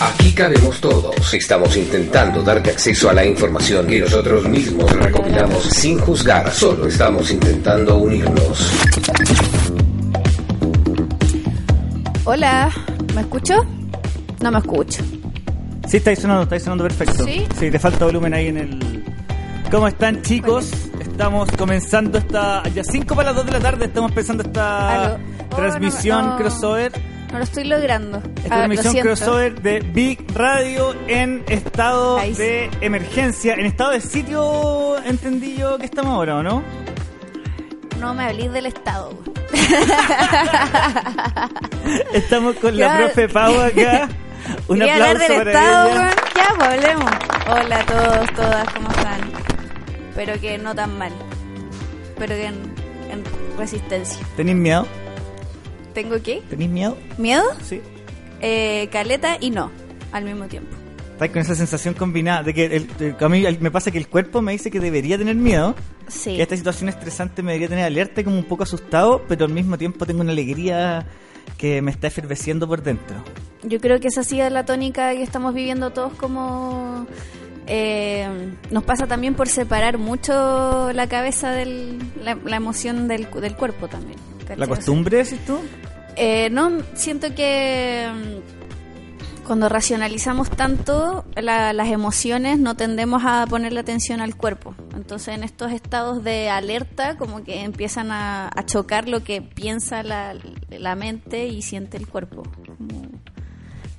Aquí cabemos todos. Estamos intentando darte acceso a la información que nosotros mismos recopilamos sin juzgar. Solo estamos intentando unirnos. Hola, ¿me escucho? No me escucho. Sí, estáis sonando, estáis sonando perfecto. ¿Sí? te falta volumen ahí en el... ¿Cómo están chicos? Estamos comenzando esta... Ya 5 para las 2 de la tarde estamos empezando esta. Oh, transmisión no, no. crossover. No lo estoy logrando. Esta Ah, lo transmisión siento. crossover de Big Radio en estado Ahí sí. de emergencia, en estado de sitio, entendí yo que estamos ahora, ¿o no? No me hablís del Estado. Estamos con la profe Pau acá. Un Quería aplauso hablar del para Estado, ella. Ya, pues hablemos. Hola a todos, todas, ¿cómo están? Espero que no tan mal. Espero que en, en resistencia. ¿Tenéis miedo? ¿Tengo qué? ¿Tenéis miedo? ¿Miedo? Sí. Eh, caleta y no, al mismo tiempo. Estáis con esa sensación combinada de que el- el- a mí me pasa que el cuerpo me dice que debería tener miedo, Sí. que esta situación estresante me debería tener alerta y como un poco asustado, pero al mismo tiempo tengo una alegría que me está eferveciendo por dentro. Yo creo que esa ha sido la tónica que estamos viviendo todos como... eh, nos pasa también por separar mucho la cabeza de la, la emoción del, del cuerpo también. ¿Cachai? ¿La costumbre, decís tú? Eh, no, siento que mm, cuando racionalizamos tanto la- las emociones no tendemos a ponerle atención al cuerpo. Entonces en estos estados de alerta como que empiezan a, a chocar lo que piensa la, la mente y siente el cuerpo.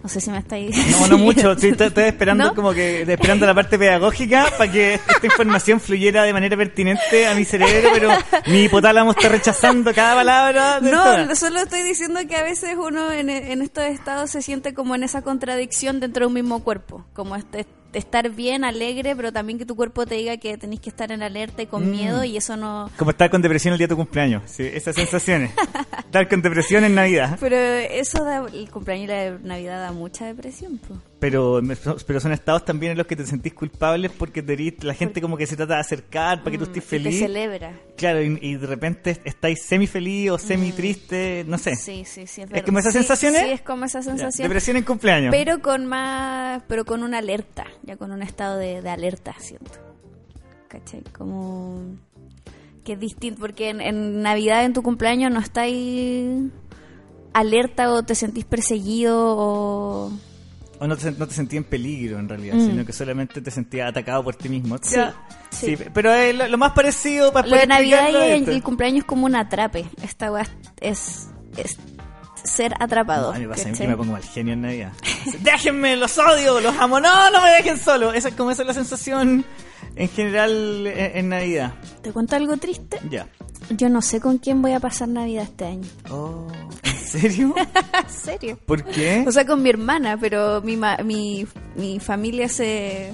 No sé si me estáis... No, no mucho. Estoy, estoy esperando ¿No? como que esperando la parte pedagógica para que esta información fluyera de manera pertinente a mi cerebro, pero mi hipotálamo está rechazando cada palabra. de No, esta. solo estoy diciendo que a veces uno en, en estos estados se siente como en esa contradicción dentro de un mismo cuerpo, como este, estar bien, alegre, pero también que tu cuerpo te diga que tenés que estar en alerta y con Mm. miedo y eso no... Como estar con depresión el día de tu cumpleaños. Sí, esas sensaciones. estar con depresión en Navidad. Pero eso da, el cumpleaños y la Navidad da mucha depresión, pues. Pero, pero son estados también en los que te sentís culpables porque te la gente como que se trata de acercar para que tú estés Mm, y te feliz. celebra. Claro, y, y de repente estáis semi feliz o semi triste, no sé. Mm. Sí, sí, sí. Es, ¿Es como esas Sí, sensaciones? Sí, es como esa sensación. Depresión en cumpleaños. Pero con más, pero con una alerta, ya con un estado de, de alerta, siento. ¿Cachai? Como que es distinto, porque en, en Navidad, en tu cumpleaños, no estáis alerta o te sentís perseguido o... O no te, no te en peligro en realidad, Mm. sino que solamente te sentías atacado por ti mismo. Sí, Ya, sí. sí, pero es lo, lo más parecido para Lo de Navidad y el, el cumpleaños es como un atrape. Esta weá es, es ser atrapado. A mí me pasa a mí que me pongo mal genio en Navidad. Déjenme, los odio, los amo. No, no me dejen solo. Esa es como esa es la sensación en general en, en Navidad. ¿Te cuento algo triste? Ya. Yo no sé con quién voy a pasar Navidad este año. Oh, ¿en serio? ¿En serio? ¿Por qué? O sea, con mi hermana, pero mi, ma- mi, mi familia se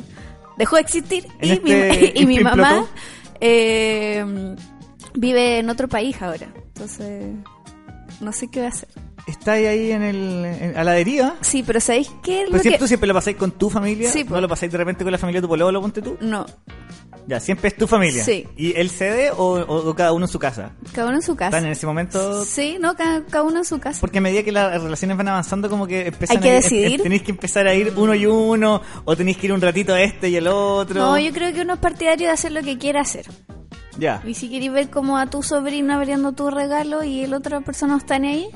dejó de existir y, este mi, y mi mamá eh, vive en otro país ahora. Entonces, no sé qué voy a hacer. ¿Estáis ahí en el, en- a la deriva? Sí, pero ¿sabéis qué? es lo siempre, que- tú siempre lo pasáis con tu familia, Sí, ¿no lo pasáis de repente con la familia de tu pololo, ponte tú? No, Ya, siempre es tu familia. Sí. ¿Y él cede o, o- o cada uno en su casa? cada uno en su casa. ¿Están en ese momento? Sí, no, cada, cada uno en su casa. Porque a medida que las relaciones van avanzando, como que empiezan Hay que a ir- decidir. tenéis que empezar a ir uno y uno, o tenéis que ir un ratito a este y el otro. No, yo creo que uno es partidario de hacer lo que quiera hacer. Ya. Y si queréis ver como a tu sobrino abriendo tu regalo y el otra persona no está ahí,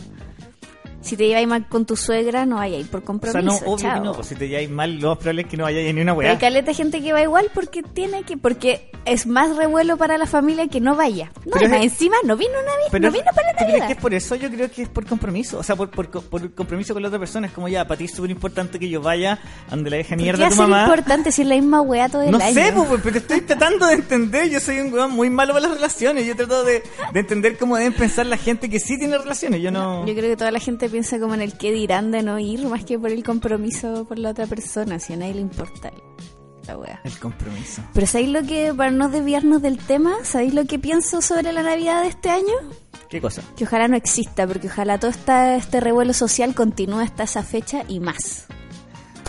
si te lleváis mal con tu suegra, no vayáis por O compromiso. sea, no, obvio chao. que no, pues si te lleváis mal, lo más probable es que no vayáis ni una Pero weá. hay caleta gente que va igual porque tiene que, porque es más revuelo para la familia que no vaya. No, Pero es- encima no vino una vez, Pero no vino para la ¿tú crees Navidad. que es por eso? Yo creo que es por compromiso. O sea, por, por, co- por compromiso con la otra persona. Es como ya, para ti es súper importante que yo vaya donde la deja ¿Por qué mierda a tu mamá. importante si es la misma weá todo el No año? sé, pues, pero te estoy tratando de entender. Yo soy un weón muy malo para las relaciones. Yo trato de, de entender cómo deben pensar la gente que sí tiene relaciones. Yo no. Yo creo que toda la gente piensa como en el que dirán de no ir, más que por el compromiso por la otra persona, si a nadie le importa la wea. El compromiso. Pero ¿sabéis lo que, para no desviarnos del tema, ¿sabéis lo que pienso sobre la Navidad de este año? ¿Qué cosa? Que ojalá no exista, porque ojalá todo esta, este revuelo social continúe hasta esa fecha y más.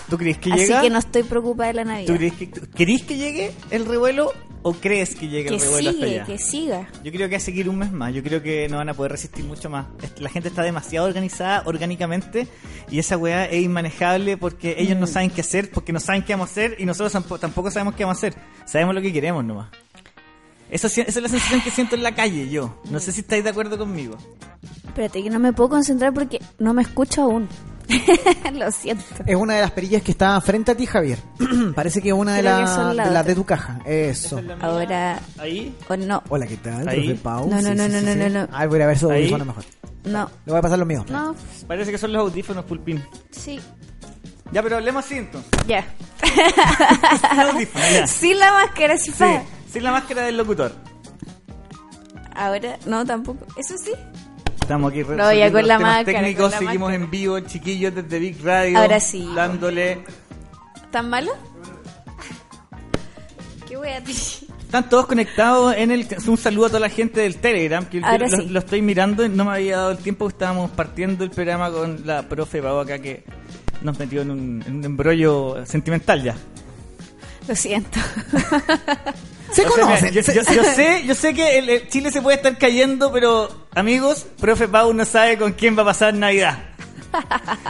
¿Tú crees que Así llega? que no estoy preocupada de la Navidad. ¿Tú crees que, ¿Querís que llegue el revuelo o crees que llegue que el revuelo hasta sigue, allá? que siga. Yo creo que va a seguir un mes más. Yo creo que no van a poder resistir mucho más. La gente está demasiado organizada orgánicamente y esa weá es inmanejable porque ellos Mm. no saben qué hacer, porque no saben qué vamos a hacer y nosotros tampo- tampoco sabemos qué vamos a hacer. Sabemos lo que queremos nomás. Eso, esa es la sensación que siento en la calle yo. No sé si estáis de acuerdo conmigo. Espérate, que no me puedo concentrar porque no me escucho aún. Lo siento. Es una de las perillas que está frente a ti, Javier. Parece que es una de, Creo que la- son la de las de tu caja. Eso. Ahora, Ahí. o no, Hola, ¿qué tal? Ahí. Profe Pau. No, no, Sí, no, sí, no, sí, no, sí. no, no. Ah, voy a ver su Ahí. audífono mejor. no, Le voy a pasar los míos. no, Parece que son los audífonos pulpín. sí, Ya, pero hablemos así entonces. ya. Sin audífonos, ya. Sin la máscara, sí, Sí, fa. sin la máscara del locutor. Ahora, no, tampoco. Eso sí. Estamos aquí No, ya con la máscara, técnicos, con la seguimos máscara. en vivo, chiquillos, desde Big Radio. Ahora sí. Dándole. ¿Tan malo? ¿Qué voy a decir? Están todos conectados en el. Un saludo a toda la gente del Telegram, que Ahora lo, sí. lo estoy mirando no me había dado el tiempo. Estábamos partiendo el programa con la profe Pau acá que nos metió en un, en un embrollo sentimental ya. Lo siento. Se O sea, conocen. yo, se- yo- yo sé, yo sé que el, el Chile se puede estar cayendo, pero amigos, profe Pau no sabe con quién va a pasar Navidad.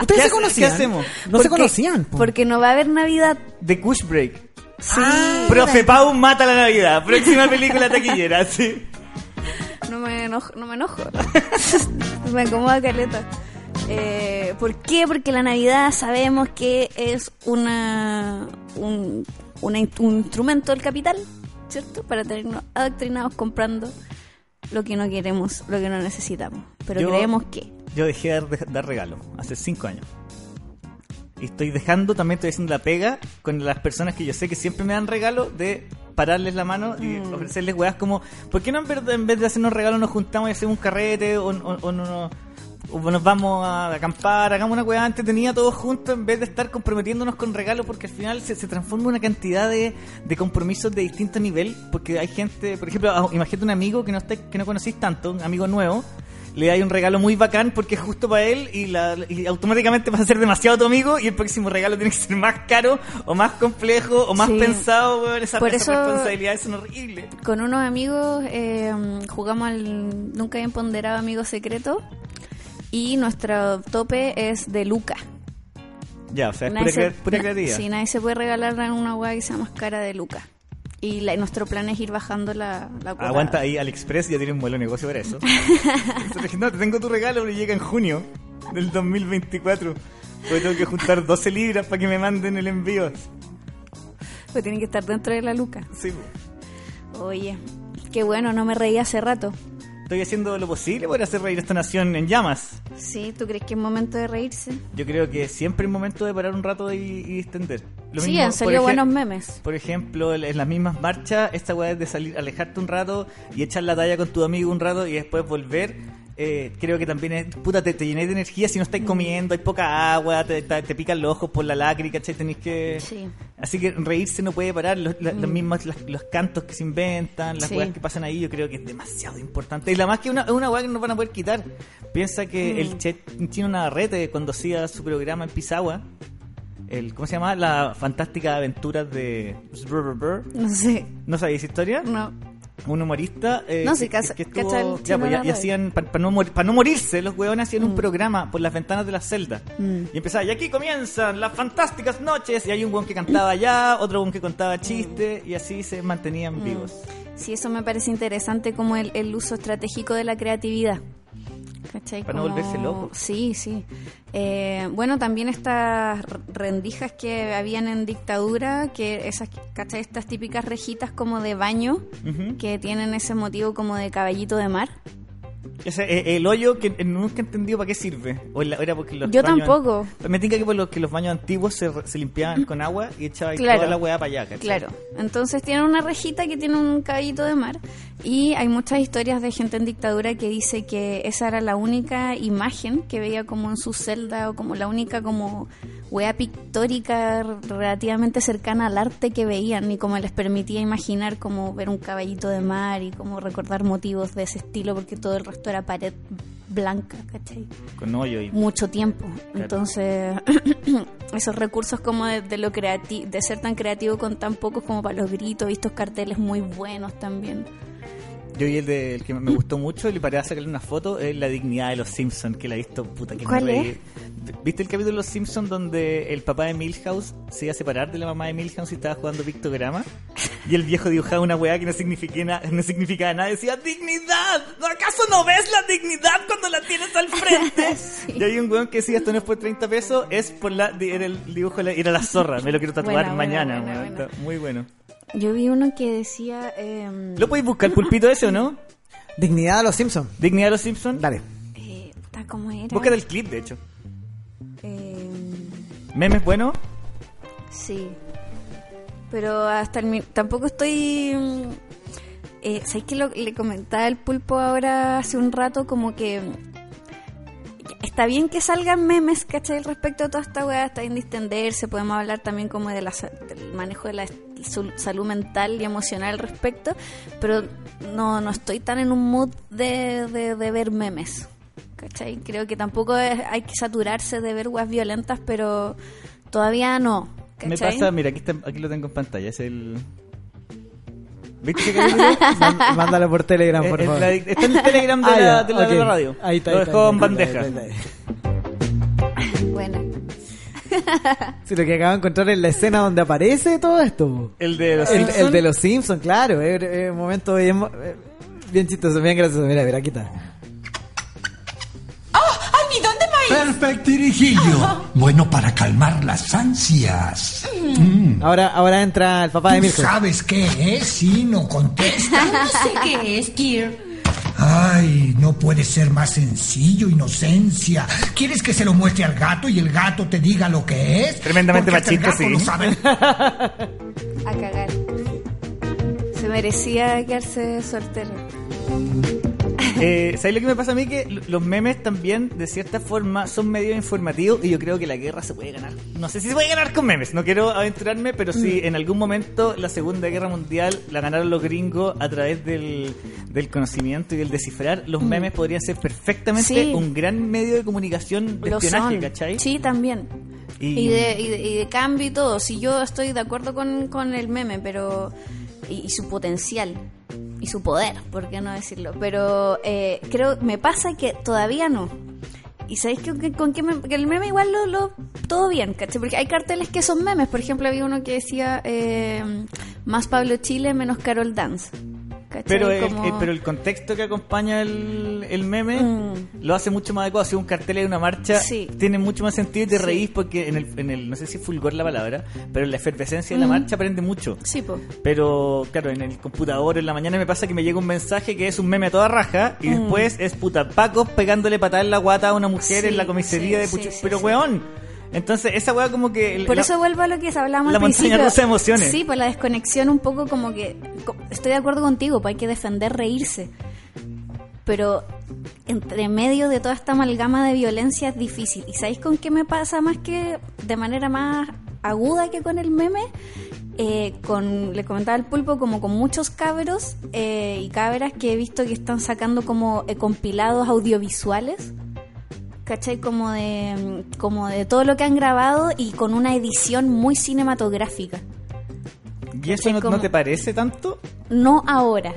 ¿Ustedes ¿Qué se conocían? qué hacemos? No ¿Por se conocían. po. Porque no va a haber Navidad. The Kush Break. Sí. Profe Pau mata la Navidad. Próxima película taquillera, sí. No me enojo. No me, enojo. me acomoda caleta. Eh, ¿Por qué? Porque la Navidad sabemos que es una, un, una un instrumento del capital, ¿cierto? Para tenernos adoctrinados comprando lo que no queremos, lo que no necesitamos. Pero Yo- creemos que. Yo dejé de dar, dar regalo hace cinco años. Y estoy dejando, también estoy haciendo la pega con las personas que yo sé que siempre me dan regalo de pararles la mano y Mm. ofrecerles weas como, ¿por qué no en vez, de, hacernos regalos nos juntamos y hacemos un carrete o, o- o no- o nos vamos a acampar, hagamos una wea entretenida todos juntos en vez de estar comprometiéndonos con regalos porque al final se, se transforma en una cantidad de, de compromisos de distinto nivel porque hay gente, por ejemplo, ah, imagínate un amigo que no, está, que no conocís tanto, un amigo nuevo le dais un regalo muy bacán porque es justo para él y, la, y automáticamente vas a ser demasiado tu amigo y el próximo regalo tiene que ser más caro o más complejo o más Sí. pensado, weón. Esas, Por esas eso- responsabilidades son horribles. Con unos amigos eh, jugamos al nunca bien ponderado amigo secreto y nuestro tope es de Luca. Ya, o sea, es pura, se- pura creatividad. Sí, nadie se puede regalar una hueá que sea más cara de Luca. Y la- nuestro plan es ir bajando la, la cuota. Aguanta ahí, AliExpress ya tiene un buen negocio para eso. No, te tengo tu regalo, pero llega en junio del 2024. Pues tengo que juntar 12 libras para que me manden el envío. Pues tiene que estar dentro de la Luca. Sí. Oye, qué bueno, no me reí hace rato. Estoy haciendo lo posible por hacer reír a esta nación en llamas. Sí, ¿tú crees que es momento de reírse? Yo creo que siempre es momento de parar un rato y, y distender. Lo sí, mismo, han salido buenos memes. Por ejemplo, en en las mismas marchas, esta weá es de salir, alejarte un rato y echar la talla con tu amigo un rato y después volver. Eh, creo que también es, puta, te, te llenáis de energía si no estáis comiendo, hay poca agua, te, te, te pican los ojos por la lacri, ¿cachai? Tenéis que... Sí. Así que reírse no puede parar, los, la- los mismos, los, los cantos que se inventan, las Sí. weas que pasan ahí, yo creo que es demasiado importante. Y la más que una, una weá que no van a poder quitar. Piensa que el che, chino Navarrete, cuando hacía su programa en Pisagua, el, ¿cómo se llama? La fantástica aventuras de... No sé. ¿No sabéis historia? No. Un humorista. eh, No, sí, que, que cacha el ya, chino pues, ya- y Navarrete. hacían, para no, pa no morirse, los huevones hacían un programa por las ventanas de las celdas. Mm. Y empezaba, y aquí comienzan las fantásticas noches. Y hay un hueón que cantaba allá, otro hueón que contaba chistes, y así se mantenían Mm. vivos. Sí, eso me parece interesante como el, el uso estratégico de la creatividad. ¿Cachai? Para no Como- volverse loco. Sí, sí. Eh, bueno, también estas rendijas que habían en dictadura, que esas, ¿cachai? Estas típicas rejitas como de baño, que tienen ese motivo como de caballito de mar. Ese, eh, el hoyo que nunca he entendido para qué sirve. O la- era porque los Yo baños- tampoco. Me tinca que por los que los baños antiguos se, limpiaban con agua y echaban Claro. toda la hueá para allá, ¿cachai? Claro. Entonces tiene una rejita que tiene un caballito de mar Y hay muchas historias de gente en dictadura que dice que esa era la única imagen que veía como en su celda o como la única como wea pictórica relativamente cercana al arte que veían y como les permitía imaginar como ver un caballito de mar y como recordar motivos de ese estilo porque todo el resto era pared blanca, ¿cachai? Con hoyo y... Mucho tiempo. Entonces, esos recursos como de, de lo creativo, de ser tan creativo con tan pocos como para los gritos y estos carteles muy buenos también. Yo vi el, de, el que me gustó mucho y le paré a sacarle una foto, es La dignidad de los Simpsons, que la he visto, puta, que ¿Cuál me reí. es? ¿Viste el capítulo de los Simpsons donde el papá de Milhouse se iba a separar de la mamá de Milhouse y estaba jugando pictograma? Y el viejo dibujaba una weá que no significaba, na- no significaba nada, decía, ¡dignidad! ¿Acaso no ves la dignidad cuando la tienes al frente? Sí. Y hay un weón que decía, esto no es por 30 pesos, es por la, era el dibujo, era la zorra, me lo quiero tatuar mañana. Está muy bueno. Yo vi uno que decía... em, ¿Lo podéis buscar, pulpito ese o no? Dignidad de los Simpsons. ¿Dignidad de los Simpsons? Dale. eh, ¿Cómo era? Búscate el clip, de hecho. Em, ¿Memes bueno? Sí. Pero hasta el mi- tampoco estoy. mm, Eh, ¿Sabes que lo, le comentaba el pulpo ahora hace un rato? Como que. Está bien que salgan memes, ¿cachai? Respecto a toda esta weá, está bien distenderse. Podemos hablar también como de la, del manejo de la su- salud mental y emocional al respecto. Pero no, no estoy tan en un mood de, de, de ver memes. ¿Cachai? Creo que tampoco es- hay que saturarse de ver weas violentas, pero todavía no. Me ¿cachai? pasa, mira, aquí, está, aquí lo tengo en pantalla, es el... ¿Viste ese capítulo? Má- Mándalo por Telegram, por Eh, eh, favor. la- está en el Telegram de, Ah, la, ya, de la- de la ok. radio. Ahí está. Lo ahí dejó en ahí bandeja. está, ahí está. Bueno. Sí, lo que acabo de encontrar es la escena donde aparece todo esto. po. El de los El, Simpsons. el de los Simpsons, claro. Es es un momento bien, eh, bien chistoso, bien gracioso. Mira, mira, aquí está. Perfectirijillo. Bueno para calmar las ansias. Mm. Ahora, ahora entra el papá de ¿Tú Mirko. sabes qué es? Sí, no contesta. No sé qué es, Kir. Ay, no puede ser más sencillo, inocencia. ¿Quieres que se lo muestre al gato y el gato te diga lo que es? Tremendamente Porque machista, sí. no sabe. A cagar. Se merecía quedarse soltero. Eh, ¿Sabes lo que me pasa a mí? Que los memes también, de cierta forma, son medio informativos y yo creo que la guerra se puede ganar. No sé si se puede ganar con memes, no quiero aventurarme, pero sí, Mm. en algún momento la Segunda Guerra Mundial la ganaron los gringos a través del, del conocimiento y del descifrar. Los memes podrían ser perfectamente Mm. Sí. un gran medio de comunicación de Lo espionaje, son. ¿cachai? Sí, también. Y- Y, de, y, de, y de cambio y todo. Si yo estoy de acuerdo con, con el meme, pero. Y, y su potencial. Y su poder, ¿por qué no decirlo? Pero eh, creo, me pasa que todavía no. Y sabéis que, con qué me- el meme igual lo, lo- todo bien, ¿cachai? Porque hay carteles que son memes. Por ejemplo, había uno que decía eh, más Pablo Chile, menos Carol Dance. ¿Cachai? Pero el, Como- el- pero el contexto que acompaña el, el meme Mm. lo hace mucho más adecuado. Si un cartel de una marcha Sí. tiene mucho más sentido y te Sí. reís porque en el, en el, no sé si fulgor la palabra, pero en la efervescencia de la Mm. marcha aprende mucho. Sí, po. Pero claro, en el computador en la mañana me pasa que me llega un mensaje que es un meme a toda raja y después es puta pacos pegándole patada en la guata a una mujer Mm. Sí, en la comisaría de sí, Pero weón. Entonces esa weá como que... el- Por la- eso vuelvo a lo que hablamos la al montaña rusa de emociones. Sí, pues la desconexión un poco como que... Estoy de acuerdo contigo, pues hay que defender reírse. Pero entre medio de toda esta amalgama de violencia es difícil. ¿Y sabéis con qué me pasa más que de manera más aguda que con el meme? Eh, con, le comentaba al pulpo como con muchos cabros eh, y cabras que he visto que están sacando como eh, compilados audiovisuales ¿cachai? Como de, como de todo lo que han grabado y con una edición muy cinematográfica. ¿Y eso no, como- no te parece tanto? No ahora.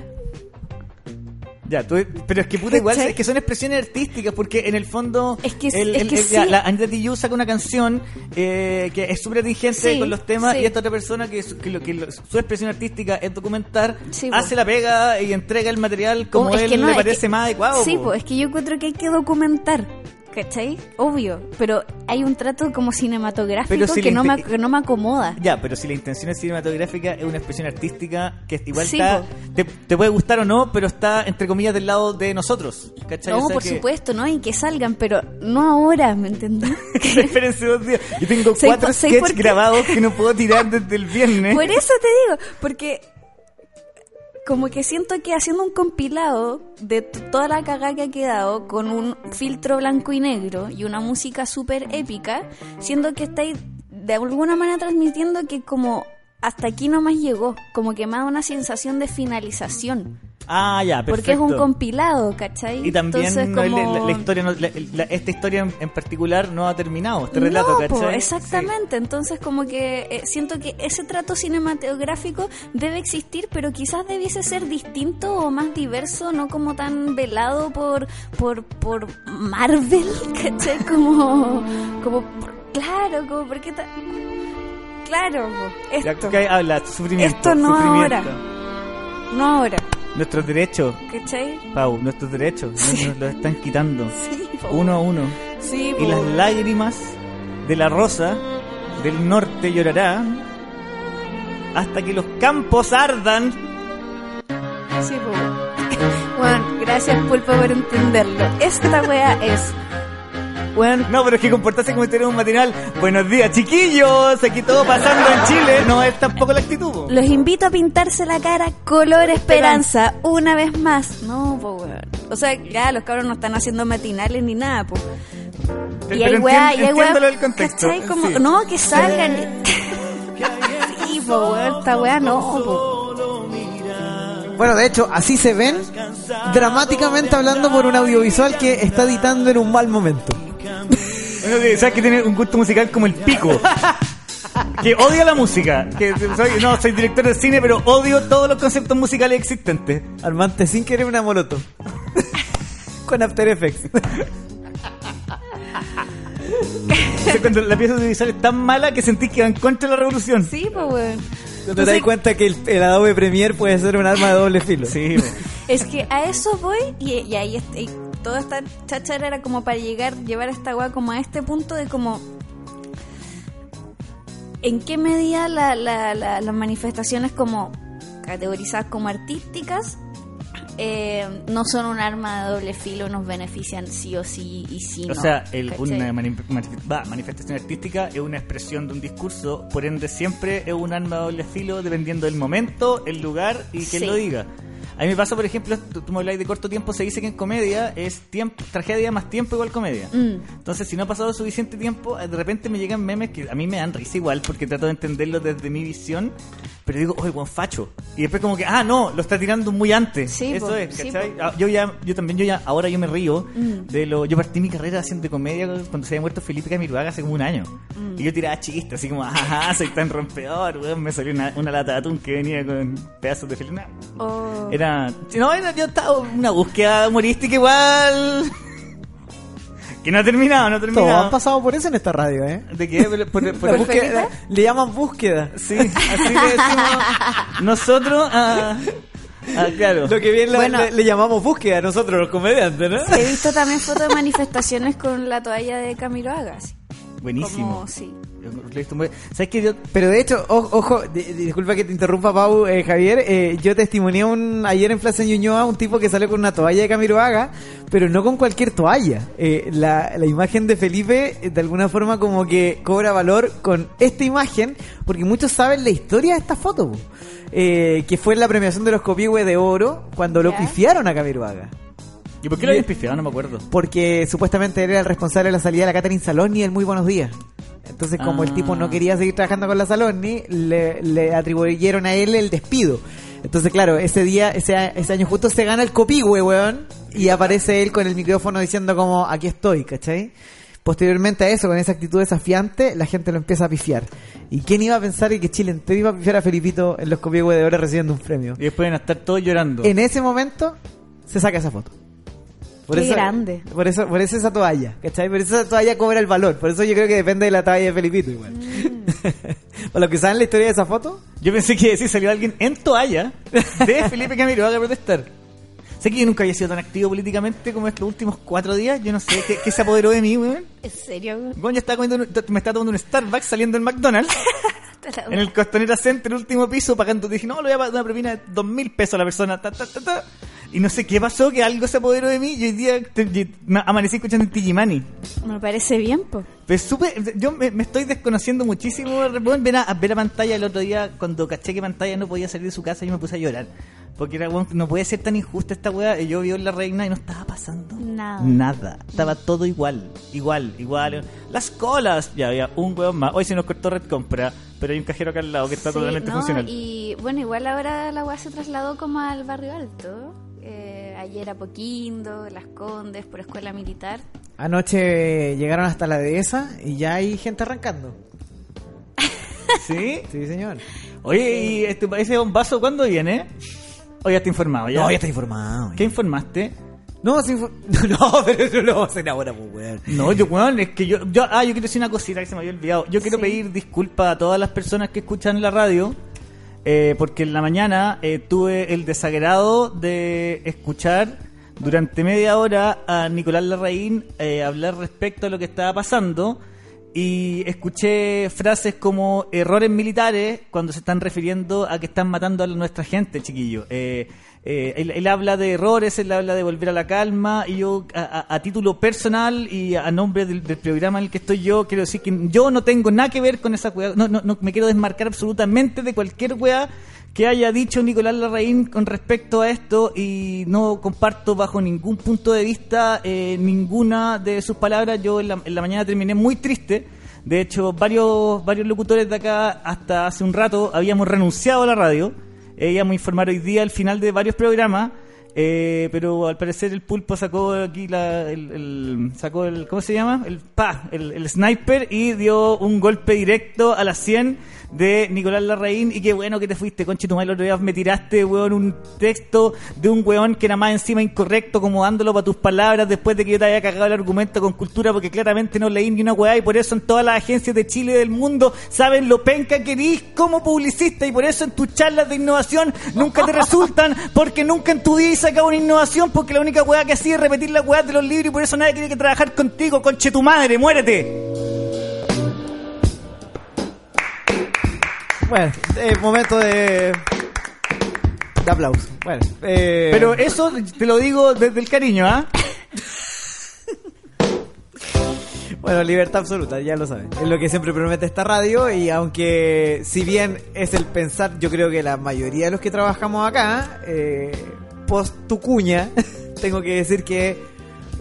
Ya, tú- pero es que puta igual, es que son expresiones artísticas, porque en el fondo Es que- el, es el- que el- ya, sí. la Anita Tijoux saca una canción eh, que es súper Sí, con los temas sí. y esta otra persona que, su- que, lo, que lo- su expresión artística es documentar, Sí, hace la pega y entrega el material como Oh, él no, le parece más adecuado. Sí, po. pues es que yo encuentro que hay que documentar. ¿Cachai? Obvio. Pero hay un trato como cinematográfico si que, no me, que no me acomoda. Ya, pero si la intención es cinematográfica, es una expresión artística que igual Sí, está. Te, te puede gustar o no, pero está entre comillas del lado de nosotros. ¿Cachai? No, O sea por que- supuesto, ¿no? Y que salgan, pero no ahora, ¿me entendés? Espérense dos días. Yo tengo ¿Sabes cuatro sketches grabados que no puedo tirar desde el viernes. Por eso te digo, porque como que siento que haciendo un compilado de toda la cagada que ha quedado con un filtro blanco y negro y una música súper épica, siento que estáis de alguna manera transmitiendo que como hasta aquí nomás llegó, como que me da una sensación de finalización, Ah, ya, perfecto. porque es un compilado, ¿cachai? Y también Entonces, no, como- la, la historia, no- la- esta historia en, particular no ha terminado, este relato, no, ¿cachai? po, exactamente. Entonces, como que eh, siento que ese trato cinematográfico debe existir, pero quizás debiese ser distinto o más diverso, no como tan velado por por, por Marvel, ¿cachai? Como, como por- claro, como porque ta- claro, po, Ya esto, que habla, sufrimiento. Esto no sufrimiento. ahora. no ahora, Nuestros derechos, ¿cachai? Pau, nuestros derechos, nos- nos los están quitando. Sí. Uno a uno. Sí, Y las lágrimas de la rosa del norte llorarán hasta que los campos ardan. Sí, po. Bueno, gracias Pulpo por entenderlo. Esta wea es. No, pero es que comportarse como si tuviera un matinal. Buenos días, chiquillos. Aquí todo pasando en Chile. No es tampoco la actitud. po. los invito a pintarse la cara color esperanza una vez más. No, po, weón. O sea, ya los cabros no están haciendo matinales ni nada, po. Y hay weá, y hay weá. entiéndelo el contexto. ¿Cachai? Como, Sí. no, que salgan. Sí, po, weón, esta weá no, po. Bueno, de hecho, así se ven dramáticamente hablando por un audiovisual que está editando en un mal momento. Bueno, que sabes que tiene un gusto musical como el pico. Que odia la música. Que soy, no, soy director de cine, pero odio todos los conceptos musicales existentes. Armante sin querer una moloto. Con After Effects. O sea, cuando la pieza audiovisual es tan mala que sentís que va en contra de la revolución. Sí, po, weón. Cuando te das cuenta que el, el Adobe Premiere puede ser un arma de doble filo. Sí, Es que a eso voy y, y ahí est- y toda esta cháchara era como para llegar, llevar a esta weá como a este punto de como en qué medida la- la- la- las manifestaciones como categorizadas como artísticas eh, no son un arma de doble filo, nos benefician sí o sí y sí O no. sea, una mani- manifestación artística es una expresión de un discurso, por ende siempre es un arma de doble filo dependiendo del momento, el lugar y quién Sí. lo diga. A mí me pasa, por ejemplo, tú, me habláis de corto tiempo, se dice que en comedia es tiempo, tragedia más tiempo igual comedia. Mm. Entonces, si no ha pasado suficiente tiempo, de repente me llegan memes que a mí me dan risa igual porque trato de entenderlo desde mi visión, pero digo, oye, buen facho. Y después como que, ah, no, lo está tirando muy antes. Sí, Eso po, es, sí, ¿cachai? po. Ah, yo ya, yo también, yo ya, ahora yo me río Mm. de lo, yo partí mi carrera haciendo comedia cuando se había muerto Felipe Camiroaga hace como un año. Mm. Y yo tiraba chistes, así como, ajá, soy tan rompedor, weón, me salió una, una lata de atún que venía con pedazos de Felipe. Oh. Era, no, era, yo estaba en una búsqueda humorística igual. que no ha terminado, no ha Todos terminado. han pasado por eso en esta radio, ¿eh? ¿De qué? Por- por- por- La búsqueda- le llaman búsqueda. Sí, así le decimos nosotros a... a- claro. Lo que bien le- Bueno. le, le llamamos búsqueda a nosotros los comediantes, ¿no? He visto también fotos de manifestaciones con la toalla de Camilo Agas. Buenísimo. Como, sí. ¿Sabes qué? Yo, Pero de hecho, o- ojo, di- di- disculpa que te interrumpa, Pau, eh, Javier. eh, yo testimonié un, ayer en Plaza Ñuñoa un tipo que salió con una toalla de Camiroaga, pero no con cualquier toalla. Eh, la, la imagen de Felipe, eh, de alguna forma, como que cobra valor con esta imagen, porque muchos saben la historia de esta foto. Eh, que fue en la premiación de los Copihue de Oro, cuando lo pifiaron a Camiroaga. ¿Y por qué lo habían pifiado? No me acuerdo. Porque supuestamente él era el responsable de la salida de la Catherine Saloni el Muy Buenos Días. Entonces, como el Ah. tipo no quería seguir trabajando con la Saloni, le, le atribuyeron a él el despido. Entonces, claro, ese día, ese, ese año justo se gana el copigüe, weón. Y aparece él con el micrófono diciendo como, aquí estoy, ¿cachai? Posteriormente a eso, con esa actitud desafiante, la gente lo empieza a pifiar. ¿Y quién iba a pensar que Chile entero iba a pifiar a Felipito en los copigüe de oro recibiendo un premio? Y después van a estar todos llorando. En ese momento se saca esa foto. Qué grande. Por eso, por eso esa toalla, ¿cachai? Por eso esa toalla cobra el valor. Por eso yo creo que depende de la talla de Felipito igual. Mm. Para los que saben la historia de esa foto, Yo pensé que sí salió alguien en toalla de Felipe Camiroaga a protestar. Sé que yo nunca había sido tan activo políticamente como estos últimos cuatro días. Yo no sé qué, qué se apoderó de mí, weón. ¿En serio? Weón, yo estaba comiendo, un- me estaba tomando un Starbucks saliendo del McDonald's en el Costanera Center, último piso, pagando. Dije, no, le voy a pagar una propina de dos mil pesos a la persona. ta, ta, ta, ta. Y no sé qué pasó, que algo se apoderó de mí. Y hoy día te- y- me amanecí escuchando en Digimani. Me parece bien, po. Pero súper- yo me, me estoy desconociendo muchísimo. Bueno, ver a, ver a pantalla el otro día, cuando caché que pantalla no podía salir de su casa, yo me puse a llorar. Porque era, weón, no puede ser tan injusta esta weá. Yo vi la reina y no estaba pasando Nada. nada. Estaba todo igual, igual, igual. Las colas, ya había un weón más. Hoy se nos cortó Red Compra, pero hay un cajero acá al lado que está Sí, totalmente no, funcional. Y bueno, igual ahora la weá se trasladó como al barrio alto. Eh, ayer a Poquindo, Las Condes, por escuela militar. Anoche llegaron hasta la dehesa y ya hay gente arrancando. ¿Sí? Sí, señor. Oye, ¿y este, ese bombazo cuándo viene? Hoy ya está informado, ¿ya? No, ya está informado. ¿Qué informaste? No, infor- no, pero eso lo vamos a hacer ahora, pues, weón. No, yo, weón, es que yo, yo, ah, yo quiero decir una cosita que se me había olvidado. Yo quiero Sí. pedir disculpas a todas las personas que escuchan la radio, eh, porque en la mañana eh, tuve el desagrado de escuchar durante media hora a Nicolás Larraín eh, hablar respecto a lo que estaba pasando y escuché frases como errores militares cuando se están refiriendo a que están matando a nuestra gente, chiquillo. Eh, él, habla de errores, él habla de volver a la calma y yo a, título personal y a nombre del, del programa en el que estoy yo quiero decir que yo no tengo nada que ver con esa weá, no, no, no me quiero desmarcar absolutamente de cualquier weá que haya dicho Nicolás Larraín con respecto a esto y no comparto bajo ningún punto de vista eh, ninguna de sus palabras. Yo en la, en la mañana terminé muy triste. De hecho, varios, varios locutores de acá hasta hace un rato habíamos renunciado a la radio. Eh, íbamos a informar hoy día al final de varios programas. eh, pero al parecer el pulpo sacó aquí la, el, el- sacó el ¿cómo se llama? el pa el, el sniper y dio un golpe directo a la 100 de Nicolás Larraín y qué bueno que te fuiste, conche tu madre, otro día me tiraste, weón, un texto de un weón que era más encima incorrecto, como dándolo para tus palabras después de que yo te había cagado el argumento con cultura porque claramente no leí ni una weá y por eso en todas las agencias de Chile y del mundo saben lo penca que eres como publicista y por eso en tus charlas de innovación nunca te resultan porque nunca en tu vida has sacado una innovación porque la única weá que hacía es repetir la weá de los libros y por eso nadie quiere que trabajar contigo, conche tu madre, muérete. Bueno, es momento de. de aplauso. Bueno, eh, Pero eso te lo digo desde el cariño, ¿ah? Bueno, libertad absoluta, ya lo saben. Es lo que siempre promete esta radio y aunque si bien es el pensar, yo creo que la mayoría de los que trabajamos acá, eh, post tu cuña, tengo que decir que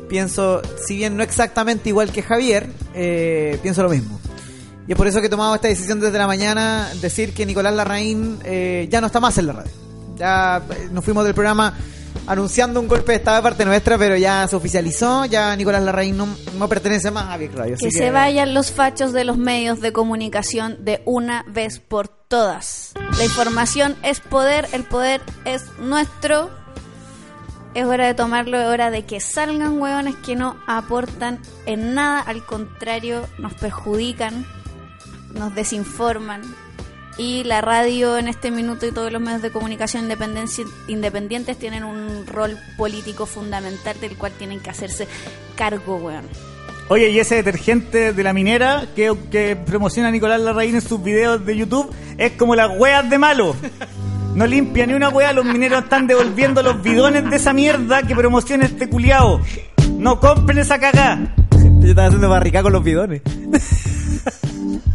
pienso, si bien no exactamente igual que Javier, eh, pienso lo mismo. Y es por eso que he tomado esta decisión desde la mañana, decir que Nicolás Larraín eh, ya no está más en la radio. Ya eh, nos fuimos del programa anunciando un golpe de estado de parte nuestra, pero ya se oficializó, ya Nicolás Larraín no, no pertenece más a Big Radio. Que así se vayan los fachos de los medios de comunicación de una vez por todas. La información es poder, el poder es nuestro. Es hora de tomarlo, es hora de que salgan hueones que no aportan en nada, al contrario, nos perjudican, nos desinforman. Y la radio en este minuto y todos los medios de comunicación independientes tienen un rol político fundamental del cual tienen que hacerse cargo, weón. Oye, y ese detergente de la minera que, que promociona Nicolás Larraín en sus videos de YouTube es como las weas de malo. No limpia ni una wea, los mineros están devolviendo los bidones de esa mierda que promociona este culiao. No compren esa cagá. Yo estaba haciendo barricada con los bidones.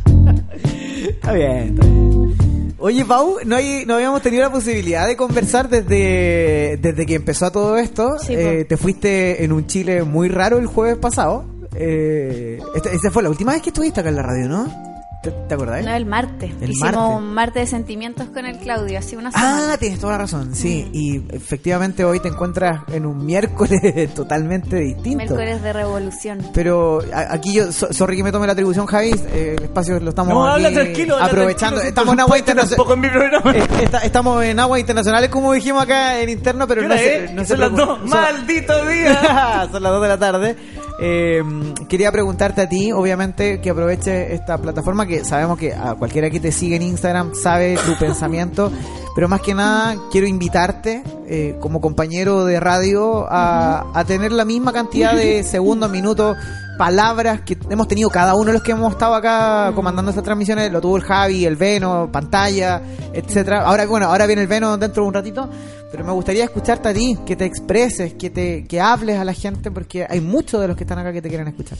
está bien, está bien. Oye, Pau, ¿no, hay, no habíamos tenido la posibilidad de conversar desde, desde que empezó todo esto. Sí, Eh, te fuiste en un Chile muy raro el jueves pasado. Eh, esa fue la última vez que estuviste acá en la radio, ¿no? ¿Te, te acordás? No, el martes. El Hicimos martes. un martes de sentimientos con el Claudio, así una Ah, semana. tienes toda la razón, sí. Y efectivamente hoy te encuentras en un miércoles totalmente distinto. Miércoles de revolución. Pero aquí yo, so- sorry que me tome la atribución, Javi, eh, el espacio lo estamos No, aquí habla tranquilo. habla aprovechando. tranquilo, estamos en agua internacional. en mi programa. Eh, esta- estamos en aguas internacionales, como dijimos acá en interno, pero ¿Qué no se, es? no se Son las preocupen. dos. ¡Maldito día! Son las 2 de la tarde. Eh, quería preguntarte a ti, obviamente, que aproveche esta plataforma que sabemos que a cualquiera que te sigue en Instagram sabe tu pensamiento, pero más que nada quiero invitarte eh, como compañero de radio a, a tener la misma cantidad de segundos, minutos, palabras que hemos tenido cada uno de los que hemos estado acá comandando estas transmisiones, lo tuvo el Javi, el Veno, pantalla, etcétera. Ahora bueno, ahora viene el Veno dentro de un ratito, pero me gustaría escucharte a ti, que te expreses, que te que hables a la gente porque hay muchos de los que están acá que te quieren escuchar.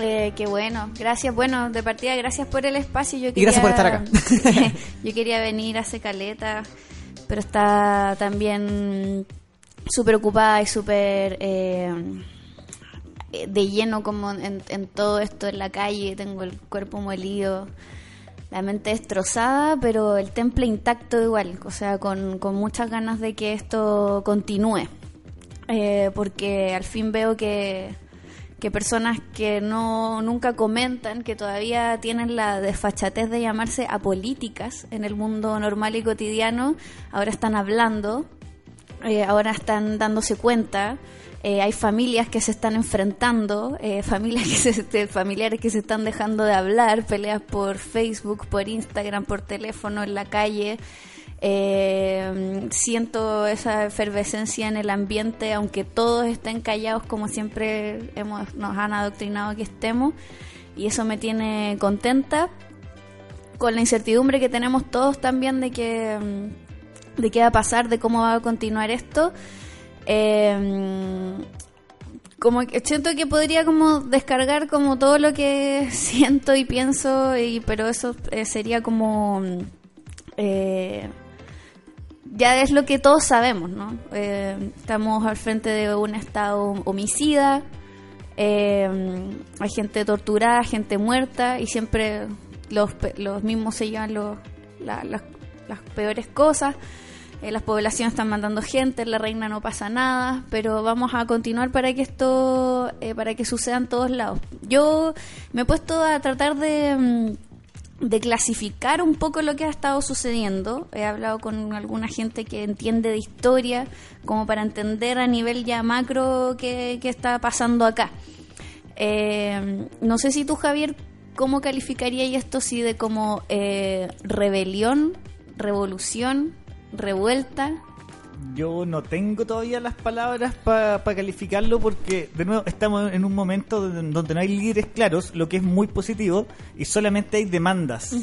Eh, qué bueno, gracias. Bueno, de partida, gracias por el espacio. Yo Y gracias por estar acá. yo quería venir hace caleta, pero está también súper ocupada y súper eh, de lleno como en, en todo esto en la calle, tengo el cuerpo molido, la mente destrozada, pero el temple intacto igual, o sea, con, con muchas ganas de que esto continúe, Eh, porque al fin veo que, que personas que no nunca comentan, que todavía tienen la desfachatez de llamarse apolíticas en el mundo normal y cotidiano, ahora están hablando, eh, ahora están dándose cuenta. Eh, hay familias que se están enfrentando, eh, familias que se, de- familiares que se están dejando de hablar, peleas por Facebook, por Instagram, por teléfono, en la calle. Eh, siento esa efervescencia en el ambiente, aunque todos estén callados como siempre hemos, nos han adoctrinado que estemos, y eso me tiene contenta con la incertidumbre que tenemos todos también de que mm, de qué va a pasar, de cómo va a continuar esto. Eh, como que siento que podría como descargar como todo lo que siento y pienso, y, pero eso eh, sería como mm, eh, ya es lo que todos sabemos, ¿no? Eh, estamos al frente de un estado homicida, eh, hay gente torturada, gente muerta y siempre los, los mismos se llevan los- la- las peores cosas. Eh, las poblaciones están mandando gente, en la reina no pasa nada, pero vamos a continuar para que esto, eh, para que suceda en todos lados. Yo me he puesto a tratar de, mm, de clasificar un poco lo que ha estado sucediendo. He hablado con alguna gente que entiende de historia, como para entender a nivel ya macro qué, qué está pasando acá. Eh, no sé si tú, Javier, ¿cómo calificarías esto si de como eh, rebelión, revolución, revuelta? Yo no tengo todavía las palabras para calificarlo porque, de nuevo, estamos en un momento donde donde no hay líderes claros, lo que es muy positivo, y solamente hay demandas.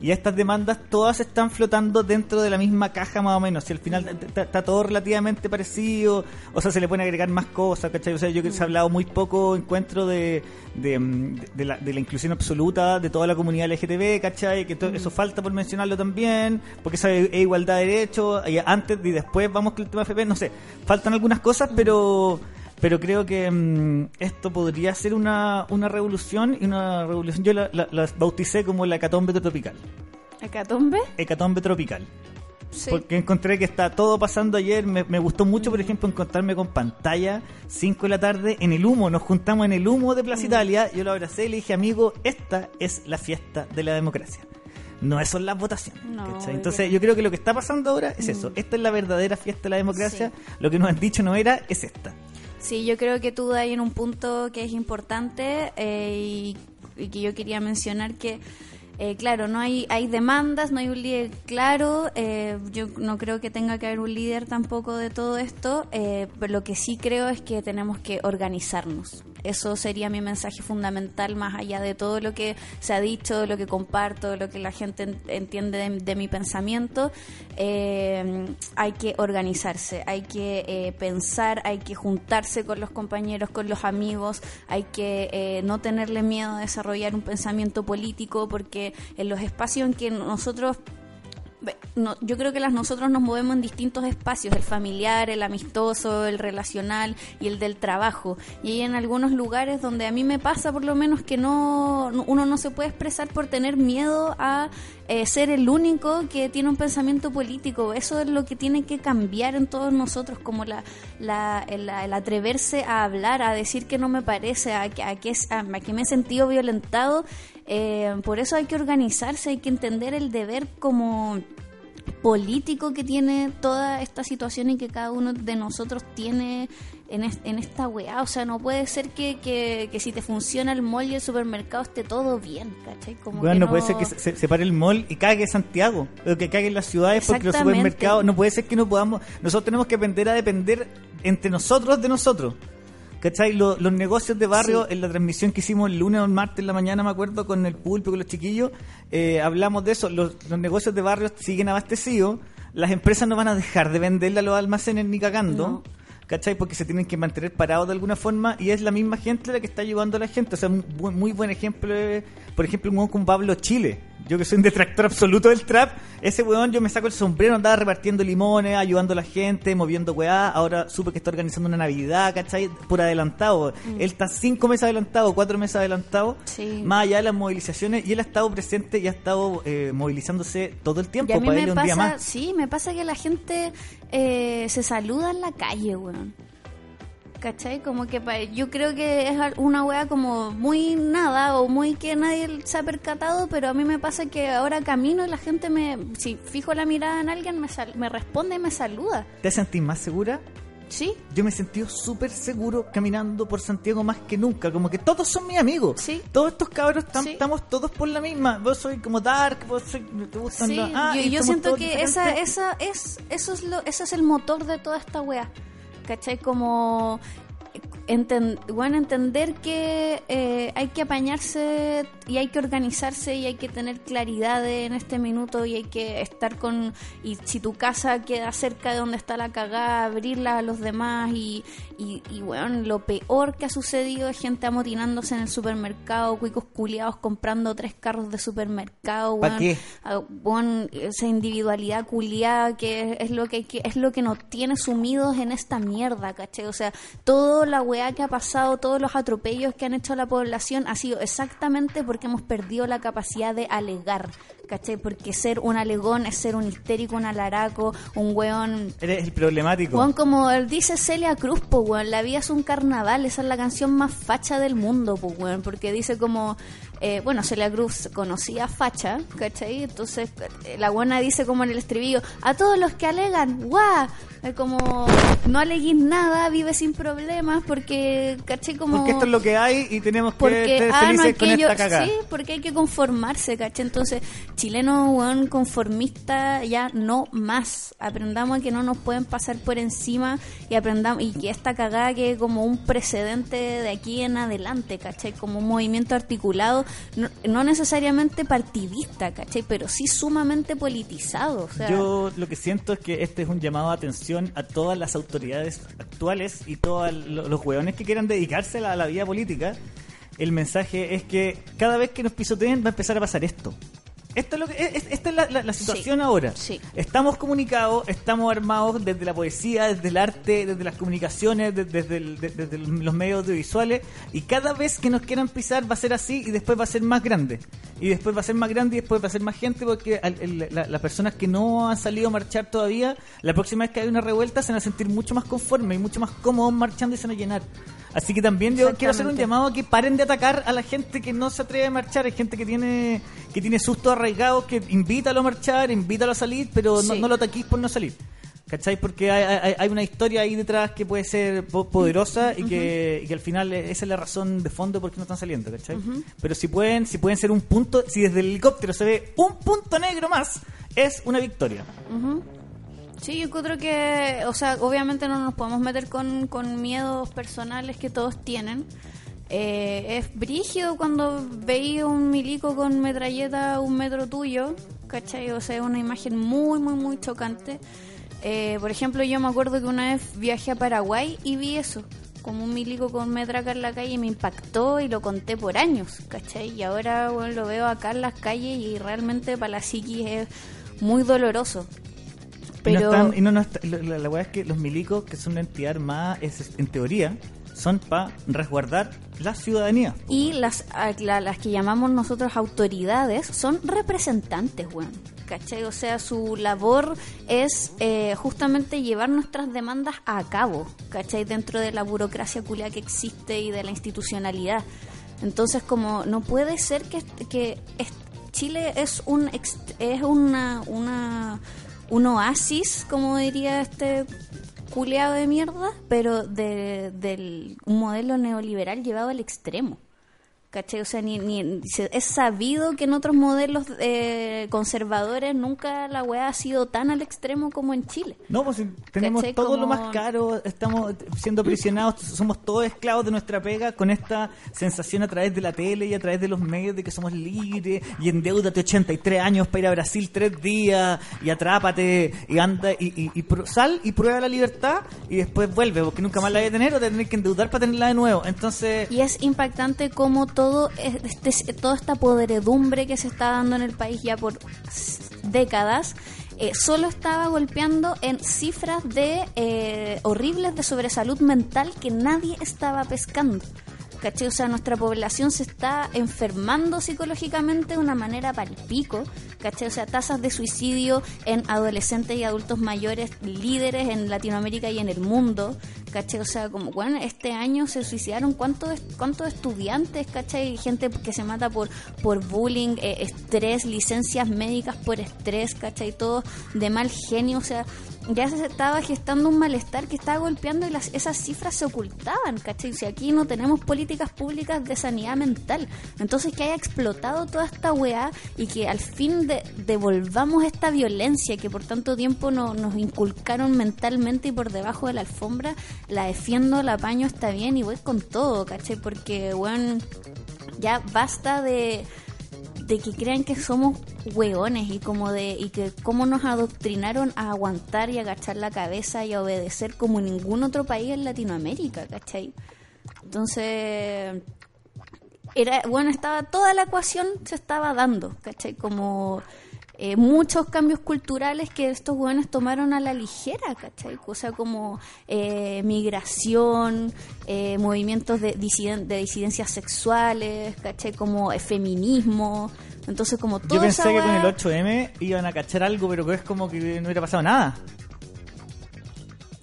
Y estas demandas todas están flotando dentro de la misma caja más o menos. Y al final está todo relativamente parecido. O sea, se le pueden agregar más cosas, ¿cachai? O sea, yo que se ha hablado muy poco encuentro de, de, mm, de la, de la inclusión absoluta de toda la comunidad LGTB, ¿cachai? Que eso falta por mencionarlo también. Porque esa es igualdad de derechos. y Antes y después vamos con el tema FP. No sé, faltan algunas cosas, pero pero creo que mm, esto podría ser una, una revolución y una revolución yo la, la- la bauticé como la hecatombe tropical. ¿Hecatombe? hecatombe tropical. Sí. porque encontré que está todo pasando ayer me, me gustó mucho por ejemplo encontrarme con pantalla 5 de la tarde en el humo nos juntamos en el humo de Plaza Italia yo lo abracé y le dije amigo esta es la fiesta de la democracia no son las votaciones No, entonces yo creo que lo que está pasando ahora es eso esta es la verdadera fiesta de la democracia lo que nos han dicho no era es esta Sí, yo creo que tú hay en un punto que es importante eh, y, y que yo quería mencionar que, eh, claro, no hay, hay demandas, no hay un líder claro, eh, yo no creo que tenga que haber un líder tampoco de todo esto, eh, pero lo que sí creo es que tenemos que organizarnos. Eso sería mi mensaje fundamental, más allá de todo lo que se ha dicho, lo que comparto, lo que la gente en- entiende de, de mi pensamiento. Eh, hay que organizarse, hay que eh, pensar, hay que juntarse con los compañeros, con los amigos, hay que eh, no tenerle miedo a desarrollar un pensamiento político, porque en los espacios en que nosotros no, yo creo que las nosotros nos movemos en distintos espacios, el familiar, el amistoso, el relacional y el del trabajo. Y hay en algunos lugares donde a mí me pasa por lo menos que no no- uno no se puede expresar por tener miedo a eh, ser el único que tiene un pensamiento político. Eso es lo que tiene que cambiar en todos nosotros, como la, la- el, el atreverse a hablar, a decir que no me parece, a, que- a, que, a, a que me he sentido violentado. Eh, por eso hay que organizarse, hay que entender el deber como político que tiene toda esta situación y que cada uno de nosotros tiene en, es- en esta weá. O sea, no puede ser que, que, que si te funciona el mall y el supermercado esté todo bien, ¿cachai? Como Bueno, que no puede ser que se, se- pare el mall y cague Santiago, o que cague las ciudades porque los supermercados, no puede ser que no podamos, nosotros tenemos que aprender a depender entre nosotros de nosotros. ¿Cachai? Lo- los negocios de barrio, Sí. en la transmisión que hicimos el lunes o el martes en la mañana, me acuerdo, con el pulpo, con los chiquillos, eh, hablamos de eso. Los, los negocios de barrio siguen abastecidos, las empresas no van a dejar de venderle a los almacenes ni cagando. No. ¿Cachai? Porque se tienen que mantener parados de alguna forma y es la misma gente la que está ayudando a la gente. O sea, un buen- muy buen ejemplo, es, por ejemplo, un como Pablo Chile, Yo que soy un detractor absoluto del trap, ese weón yo me saco el sombrero, andaba repartiendo limones, ayudando a la gente, moviendo weá. Ahora supe que está organizando una Navidad, ¿cachai? Por adelantado. Él está cinco meses adelantado, cuatro meses adelantado. Sí. Más allá de las movilizaciones. Y él ha estado presente y ha estado eh, movilizándose todo el tiempo Y a mí para me irle un día más. sí, me pasa que la gente eh, se saluda en la calle, weón. ¿Cachai? Como que pa- yo creo que es una weá como muy nada o muy que nadie se ha percatado, pero a mí me pasa que ahora camino y la gente me, si fijo la mirada en alguien, me, sal- me responde y me saluda. ¿Te sentís más segura? ¿Sí? Yo me he sentido súper seguro caminando por Santiago más que nunca. Como que todos son mis amigos. Sí. Todos estos cabros tam- Sí. estamos todos por la misma. Vos soy como Dark, vos soy, te gustan Sí, los- ah, yo, siento que esa, esa es, eso es lo, ese es el motor de toda esta wea. ¿Cachai? Como enten- bueno, entender que eh, hay que apañarse y hay que organizarse y hay que tener claridad en este minuto y hay que estar con y si tu casa queda cerca de donde está la cagada abrirla a los demás y, y, y, bueno lo peor que ha sucedido es gente amotinándose en el supermercado cuicos culiados comprando tres carros de supermercado ¿Pa weón. qué? Ah, bueno, esa individualidad culiada que es lo que, que es lo que nos tiene sumidos en esta mierda, ¿cachai? O sea, toda la weá que ha pasado, todos los atropellos que han hecho a la población ha sido exactamente porque hemos perdido la capacidad de alegar, ¿cachai? Porque ser un alegón es ser un histérico, un alaraco, un weón Eres el problemático. Weón, como dice Celia Cruz, po, weón, la vida es un carnaval, esa es la canción más facha del mundo, po, weón, porque dice como, eh, bueno, Celia Cruz conocía facha, ¿cachai? Entonces eh, la buena dice como en el estribillo, a todos los que alegan, guau, es como, no aleguís nada, vive sin problemas, porque, ¿cachai? Como... Porque esto es lo que hay y tenemos que Porque, ah, no, con aquello, esta sí, porque hay que conformarse, ¿cachai? Entonces, chileno, weón, conformista, ya no más. Aprendamos que no nos pueden pasar por encima y aprendamos, y que esta cagada quede como un precedente de aquí en adelante, ¿cachai? Como un movimiento articulado, no, necesariamente partidista, ¿cachai? Pero sí sumamente politizado. Yo lo que siento es que este es un llamado de atención a todas las autoridades actuales y todos lo- los hueones que quieran dedicarse a la vida política. El mensaje es que cada vez que nos pisoteen va a empezar a pasar esto. Esto es lo que, es- esta es la, la- la situación Sí, ahora. sí. Estamos comunicados, estamos armados desde la poesía, desde el arte, desde las comunicaciones, de- desde, el- de- desde los medios audiovisuales y cada vez que nos quieran pisar va a ser así y después va a ser más grande. Y después va a ser más grande y después va a ser más gente porque al- el- la- las personas que no han salido a marchar todavía, la próxima vez que hay una revuelta se van a sentir mucho más conformes y mucho más cómodos marchando y se van a llenar. Así que también yo quiero hacer un llamado a que paren de atacar a la gente que no se atreve a marchar. Hay gente que tiene que tiene sustos arraigados, que invítalo a marchar, invítalo a salir, pero no, Sí. no lo ataquís por no salir. ¿Cachai? Porque hay, hay- hay una historia ahí detrás que puede ser po- poderosa y, que, y que al final eh, esa es la razón de fondo por qué no están saliendo, ¿cachai? Pero si pueden, si pueden ser un punto, si desde el helicóptero se ve un punto negro más, es una victoria. Sí, yo creo que, o sea, obviamente no nos podemos meter con, con miedos personales que todos tienen. Eh, es brígido cuando veía un milico con metralleta a un metro tuyo, ¿cachai? O sea, es una imagen muy, muy, muy chocante. Eh, por ejemplo, yo me acuerdo que una vez viajé a Paraguay y vi eso, como un milico con metraca en la calle y me impactó y lo conté por años, ¿cachai? Y ahora bueno, lo veo acá en las calles y realmente para la psiquis es muy doloroso. Y no Pero están- y no, no está- la, la, la weá es que los milicos, que son una entidad armada, es, en teoría, son para resguardar la ciudadanía. y las, la- las que llamamos nosotros autoridades son representantes, weón. ¿Cachai? O sea, su labor es eh, justamente llevar nuestras demandas a cabo, ¿cachai? Dentro de la burocracia culia que existe y de la institucionalidad. Entonces, como no puede ser que, que Chile es un es una, una un oasis, como diría este culeado de mierda, pero de, del modelo neoliberal llevado al extremo. ¿Cachai? O sea, ni, ni, es sabido que en otros modelos eh, conservadores nunca la weá ha sido tan al extremo como en Chile. No, pues tenemos ¿Cachai? todo lo Como- más caro, estamos siendo prisionados, somos todos esclavos de nuestra pega con esta sensación a través de la tele y a través de los medios de que somos libres y endeudate 83 años para ir a Brasil tres días y atrápate y anda y, y- sal y prueba la libertad y después vuelve porque nunca más la vas a tener o te tenés que endeudar para tenerla de nuevo. Entonces, Y es impactante cómo todo todo este, toda esta podredumbre que se está dando en el país ya por décadas eh, solo estaba golpeando en cifras de eh, horribles de sobresalud mental que nadie estaba pescando. ¿Cachai? O sea, nuestra población se está enfermando psicológicamente de una manera palpico, ¿cachai? O sea, tasas de suicidio en adolescentes y adultos mayores líderes en Latinoamérica y en el mundo, ¿cachai? O sea, como, bueno, este año se suicidaron cuántos cuántos estudiantes, ¿cachai? Gente que se mata por, por bullying, eh, estrés, licencias médicas por estrés, ¿cachai? Todo de mal genio, o sea, ya se estaba gestando un malestar que estaba golpeando y las, esas cifras se ocultaban, ¿cachai? Si aquí no tenemos políticas públicas de sanidad mental, entonces que haya explotado toda esta weá y que al fin de, devolvamos esta violencia que por tanto tiempo no, nos inculcaron mentalmente y por debajo de la alfombra, la defiendo, la apaño, está bien y voy con todo, ¿cachai? Porque, weón, ya basta de de que crean que somos hueones y como de y que cómo nos adoctrinaron a aguantar y agachar la cabeza y a obedecer como ningún otro país en Latinoamérica, ¿cachai? Entonces era bueno estaba toda la ecuación se estaba dando, ¿cachai? Como eh, muchos cambios culturales que estos hueones tomaron a la ligera, ¿cachai? O sea, como eh, migración, eh, movimientos de, disiden- de disidencias sexuales, ¿cachai? Como eh, feminismo. Entonces, como todo Yo pensé que con el 8M iban a cachar algo, pero que es como que no hubiera pasado nada.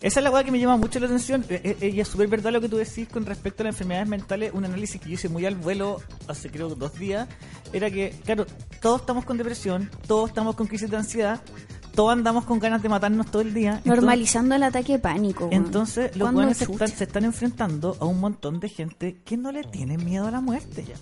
Esa es la weá que me llama mucho la atención. Eh, eh, Y es súper verdad lo que tú decís con respecto a las enfermedades mentales. Un análisis que yo hice muy al vuelo hace creo dos días. Era que, claro, todos estamos con depresión, todos estamos con crisis de ansiedad, todos andamos con ganas de matarnos todo el día. Entonces- normalizando el ataque de pánico. Entonces, los ¿Cuándo buenos se están, se están enfrentando a un montón de gente que no le tiene miedo a la muerte ya.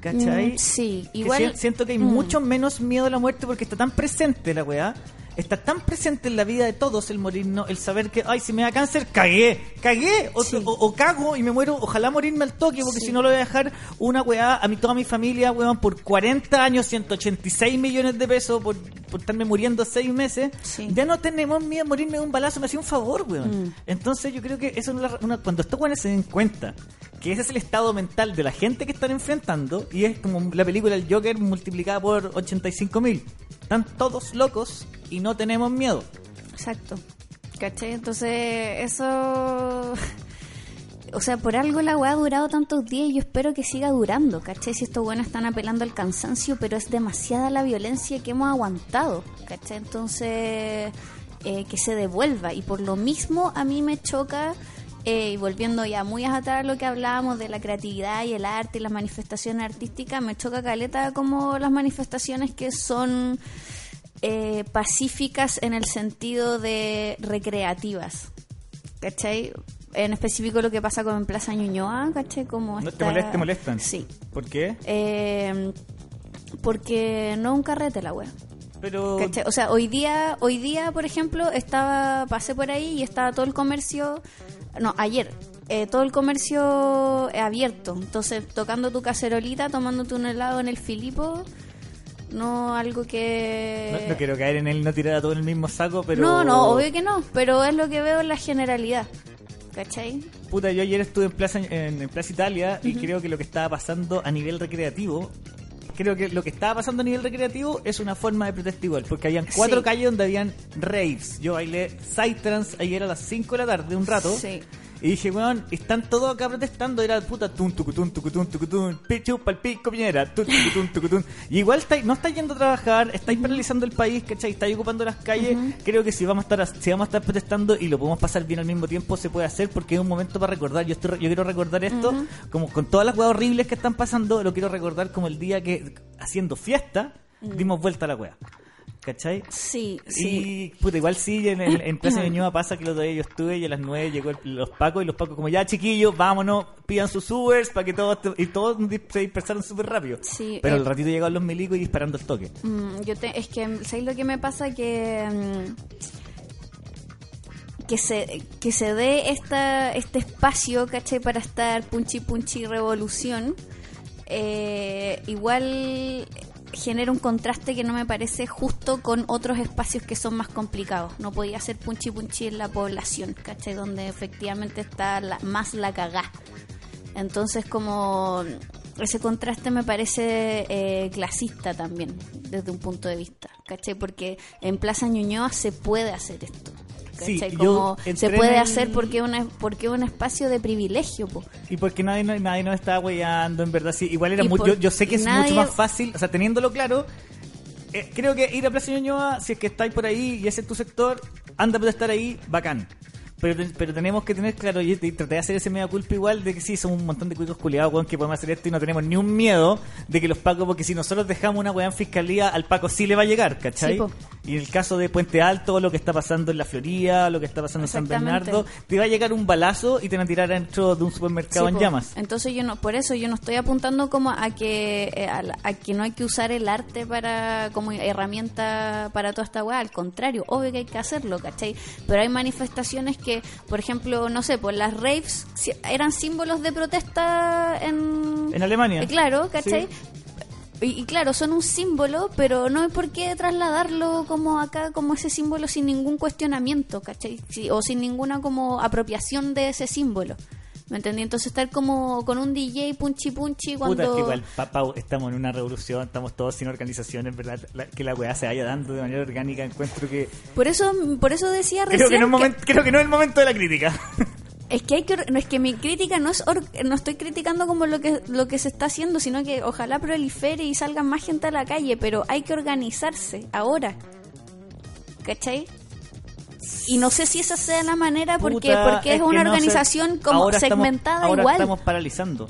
¿Cachai? Mm, sí, igual- si- siento que hay mm. mucho menos miedo a la muerte porque está tan presente la weá. Está tan presente en la vida de todos el morirnos, el saber que, ay, si me da cáncer, cagué, cagué, o, Sí. o- o cago y me muero, ojalá morirme al toque, porque Sí. si no lo voy a dejar una weá a mi, toda mi familia, weón, por 40 años, 186 millones de pesos, por, por estarme muriendo 6 meses. Sí. Ya no tenemos miedo a morirme de un balazo, me hacía un favor, weón. Mm. Entonces yo creo que eso es una, una- cuando estos weones se den cuenta que ese es el estado mental de la gente que están enfrentando, y es como la película El Joker multiplicada por 85 mil. Están todos locos y no tenemos miedo. Exacto. ¿Cachai? Entonces, eso. O sea, por algo la weá ha durado tantos días y yo espero que siga durando, ¿cachai? Si estos buenos están apelando al cansancio, pero es demasiada la violencia que hemos aguantado, ¿cachai? Entonces, eh, que se devuelva. Y por lo mismo a mí me choca, eh, y volviendo ya muy atrás a lo que hablábamos de la creatividad y el arte y las manifestaciones artísticas, me choca caleta como las manifestaciones que son eh, pacíficas en el sentido de recreativas. ¿Cachai? En específico lo que pasa con Plaza Ñuñoa, ¿cachai? Como ¿No te, esta- te molestan? Sí. ¿Por qué? Eh, porque no un carrete la wea. Pero... ¿Cachai? O sea, hoy día, hoy día, por ejemplo, estaba, pasé por ahí y estaba todo el comercio, no, ayer, eh, todo el comercio eh, abierto. Entonces, tocando tu cacerolita, tomándote un helado en el Filipo, no algo que... No, no quiero caer en él, no tirar a todo en el mismo saco, pero... No, no, obvio que no, pero es lo que veo en la generalidad. ¿Cachai? Puta, yo ayer estuve en Plaza, en, en Plaza Italia y creo que lo que estaba pasando a nivel recreativo, creo que lo que estaba pasando a nivel recreativo es una forma de protesta igual, porque habían cuatro Sí. calles donde habían raves. Yo bailé Psytrance ayer a las 5 de la tarde, un rato. Sí. Y dije, weón, están todos acá protestando. Era puta, tun, tucutun, tucutun, tucutun, pichu, palpico, piñera, tun, tucutun, tucutun. Y igual estáis, no estáis yendo a trabajar, estáis paralizando el país, ¿cachai? Estáis ocupando las calles. Creo que si vamos a estar, si vamos a estar protestando y lo podemos pasar bien al mismo tiempo, se puede hacer porque es un momento para recordar. Yo, estoy, yo quiero recordar esto, como con todas las weas horribles que están pasando, lo quiero recordar como el día que, haciendo fiesta, dimos vuelta a la wea. ¿Cachai? Sí, sí. Y puta, igual sí, en, en, en Plaza Ñuñoa pasa que el otro día yo estuve y a las 9 llegó el- los pacos y los pacos como ya chiquillos, vámonos, pidan sus Ubers para que todos, y todos se dispersaron súper rápido. Sí, Pero eh, al ratito llegaron los milicos y disparando el toque. Mm, yo te, es que, ¿sabéis lo que me pasa? Que. mm, que se, que se dé esta, este espacio, ¿cachai? Para estar punchi punchi revolución. eh, igual genera un contraste que no me parece justo con otros espacios que son más complicados. No podía ser punchi punchi en la población, ¿cachai? Donde efectivamente está la- más la cagá. Entonces, como ese contraste me parece eh, clasista también, desde un punto de vista, ¿cachai? Porque en Plaza Ñuñoa se puede hacer esto. Sí, Como se puede hacer porque es una, porque un espacio de privilegio, po. Y porque nadie, nadie nos estaba weyando, en verdad. Sí, igual era muy, por- yo, yo sé que es nadie- mucho más fácil, o sea, teniéndolo claro, eh, creo que ir a Plaza Ñuñoa, si es que estáis por ahí y ese es tu sector, anda a estar ahí, bacán. Pero, pero tenemos que tener claro, y, y traté de hacer ese media culpa igual, de que sí, somos un montón de cuicos culiados, weón, que podemos hacer esto y no tenemos ni un miedo de que los pacos, porque si nosotros dejamos una weá en fiscalía, al paco sí le va a llegar, ¿cachai? Sí, y en el caso de Puente Alto, lo que está pasando en la Florida, lo que está pasando en San. Bernardo, te va a llegar un balazo y te van a tirar dentro de un supermercado Sí, en po. llamas. Entonces yo no, por eso yo no estoy apuntando como a que eh, a, a que no hay que usar el arte para como herramienta para toda esta weá, al contrario, obvio que hay que hacerlo, ¿cachai? Pero hay manifestaciones que, por ejemplo, no sé, pues las raves eran símbolos de protesta en En Alemania. Eh, claro, ¿cachai? Y, y claro, son un símbolo, pero no hay por qué trasladarlo como acá, como ese símbolo sin ningún cuestionamiento, ¿cachai? O sin ninguna como apropiación de ese símbolo. ¿Me entendí? Entonces estar como con un DJ punchi punchi cuando... Puta, es que igual, pa- Pau, estamos en una revolución, estamos todos sin organizaciones, ¿verdad? La- que la weá se vaya dando de manera orgánica, encuentro que... Por eso, por eso decía recién Creo que, no es que- momento, creo que no es el momento de la crítica. Es que hay que no es que mi crítica no es or- no estoy criticando como lo que lo que se está haciendo, sino que ojalá prolifere y salgan más gente a la calle, pero hay que organizarse ahora. ¿Cachai? Y no sé si esa sea la manera porque Puta, porque es, una no organización como ahora estamos- segmentada ahora igual. estamos paralizando.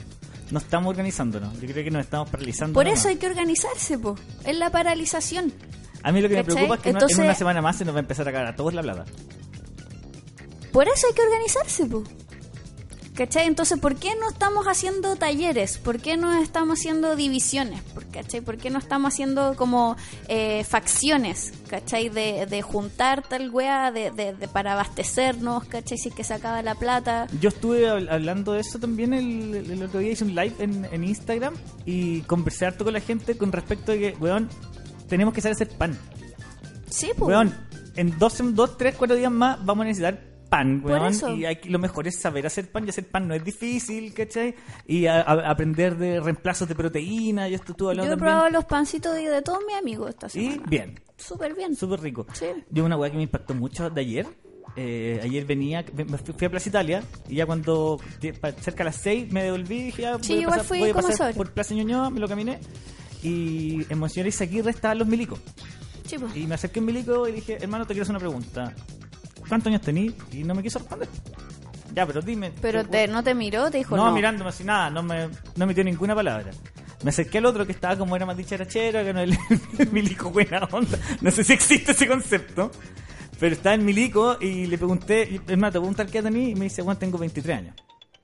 No estamos organizándonos. Yo creo que nos estamos paralizando. Por eso hay que organizarse, po. Es la paralización. A mí lo que me preocupa es que no- Entonces- en una semana más se nos va a empezar a cagar a todos la plata. Por eso hay que organizarse, po. ¿Cachai? Entonces, ¿por qué no estamos haciendo talleres? ¿Por qué no estamos haciendo divisiones? ¿Por, ¿Cachai? ¿Por qué no estamos haciendo como eh, facciones? ¿Cachai? De, de juntar tal wea de, de- de- para abastecernos, ¿cachai? Si es que se acaba la plata. Yo estuve hab- hablando de eso también el, el otro día, hice un live en, en Instagram y conversé harto con la gente con respecto de que, weón, tenemos que saber hacer pan. Sí, pues. Weón, en dos, en dos, tres, cuatro días más vamos a necesitar pan, weón. Y hay, lo mejor es saber hacer pan y hacer pan no es difícil, ¿cachai? Y a- a- aprender de reemplazos de proteína. Yo esto estuve Yo he también. probado los pancitos de, de todos mis amigos esta Y semana. bien, Súper bien. súper rico. Sí. Yo una weá que me impactó mucho de ayer. eh, ayer venía, me fui, a Plaza Italia y ya cuando cerca a las 6 me devolví y dije, ya, Sí, voy a igual pasar, fui voy a como pasar esa hora. por Plaza Ñuñoa, me lo caminé y en Monseñor Izaguirre estaban los milicos. Sí, pues. Y me acerqué a un milico y dije, hermano, te quiero hacer una pregunta. ¿Cuántos años tení? Y no me quiso responder. Ya, pero dime. Pero te, no te miró, te dijo no, no. mirándome así, nada, no me no emitió ninguna palabra. Me acerqué al otro que estaba como era más dicharachero, que no el, el milico buena onda. No sé si existe ese concepto. Pero estaba el milico y le pregunté, y, hermano, te preguntar qué edad tenés? Y me dice, bueno, tengo 23 años.